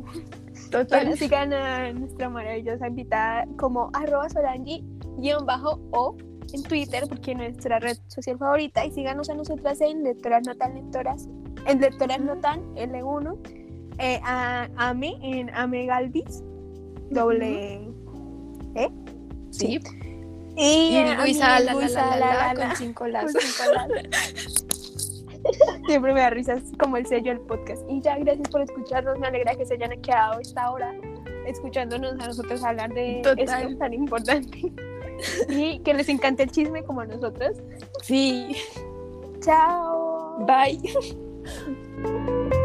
Total.
Bueno, sigan a nuestra maravillosa invitada como arroba solangi guion bajo o en Twitter, porque es nuestra red social favorita. Y síganos a nosotras en Lectoras Notan Lectoras, en Lectoras Notan L1, eh, a, a mí en Ame Galvis, doble E.
Sí.
Y,
Y Luisa, la, la,
Luisa,
la, la,
la,
la,
la,
con cinco
con
lazos.
cinco lazos. [laughs] Siempre me da risas como el sello del podcast. Y ya, gracias por escucharnos. Me alegra que se hayan quedado esta hora escuchándonos a nosotros hablar de
Total.
esto tan importante. [laughs] Y que les encante el chisme como a nosotros.
Sí.
Chao.
Bye. [laughs]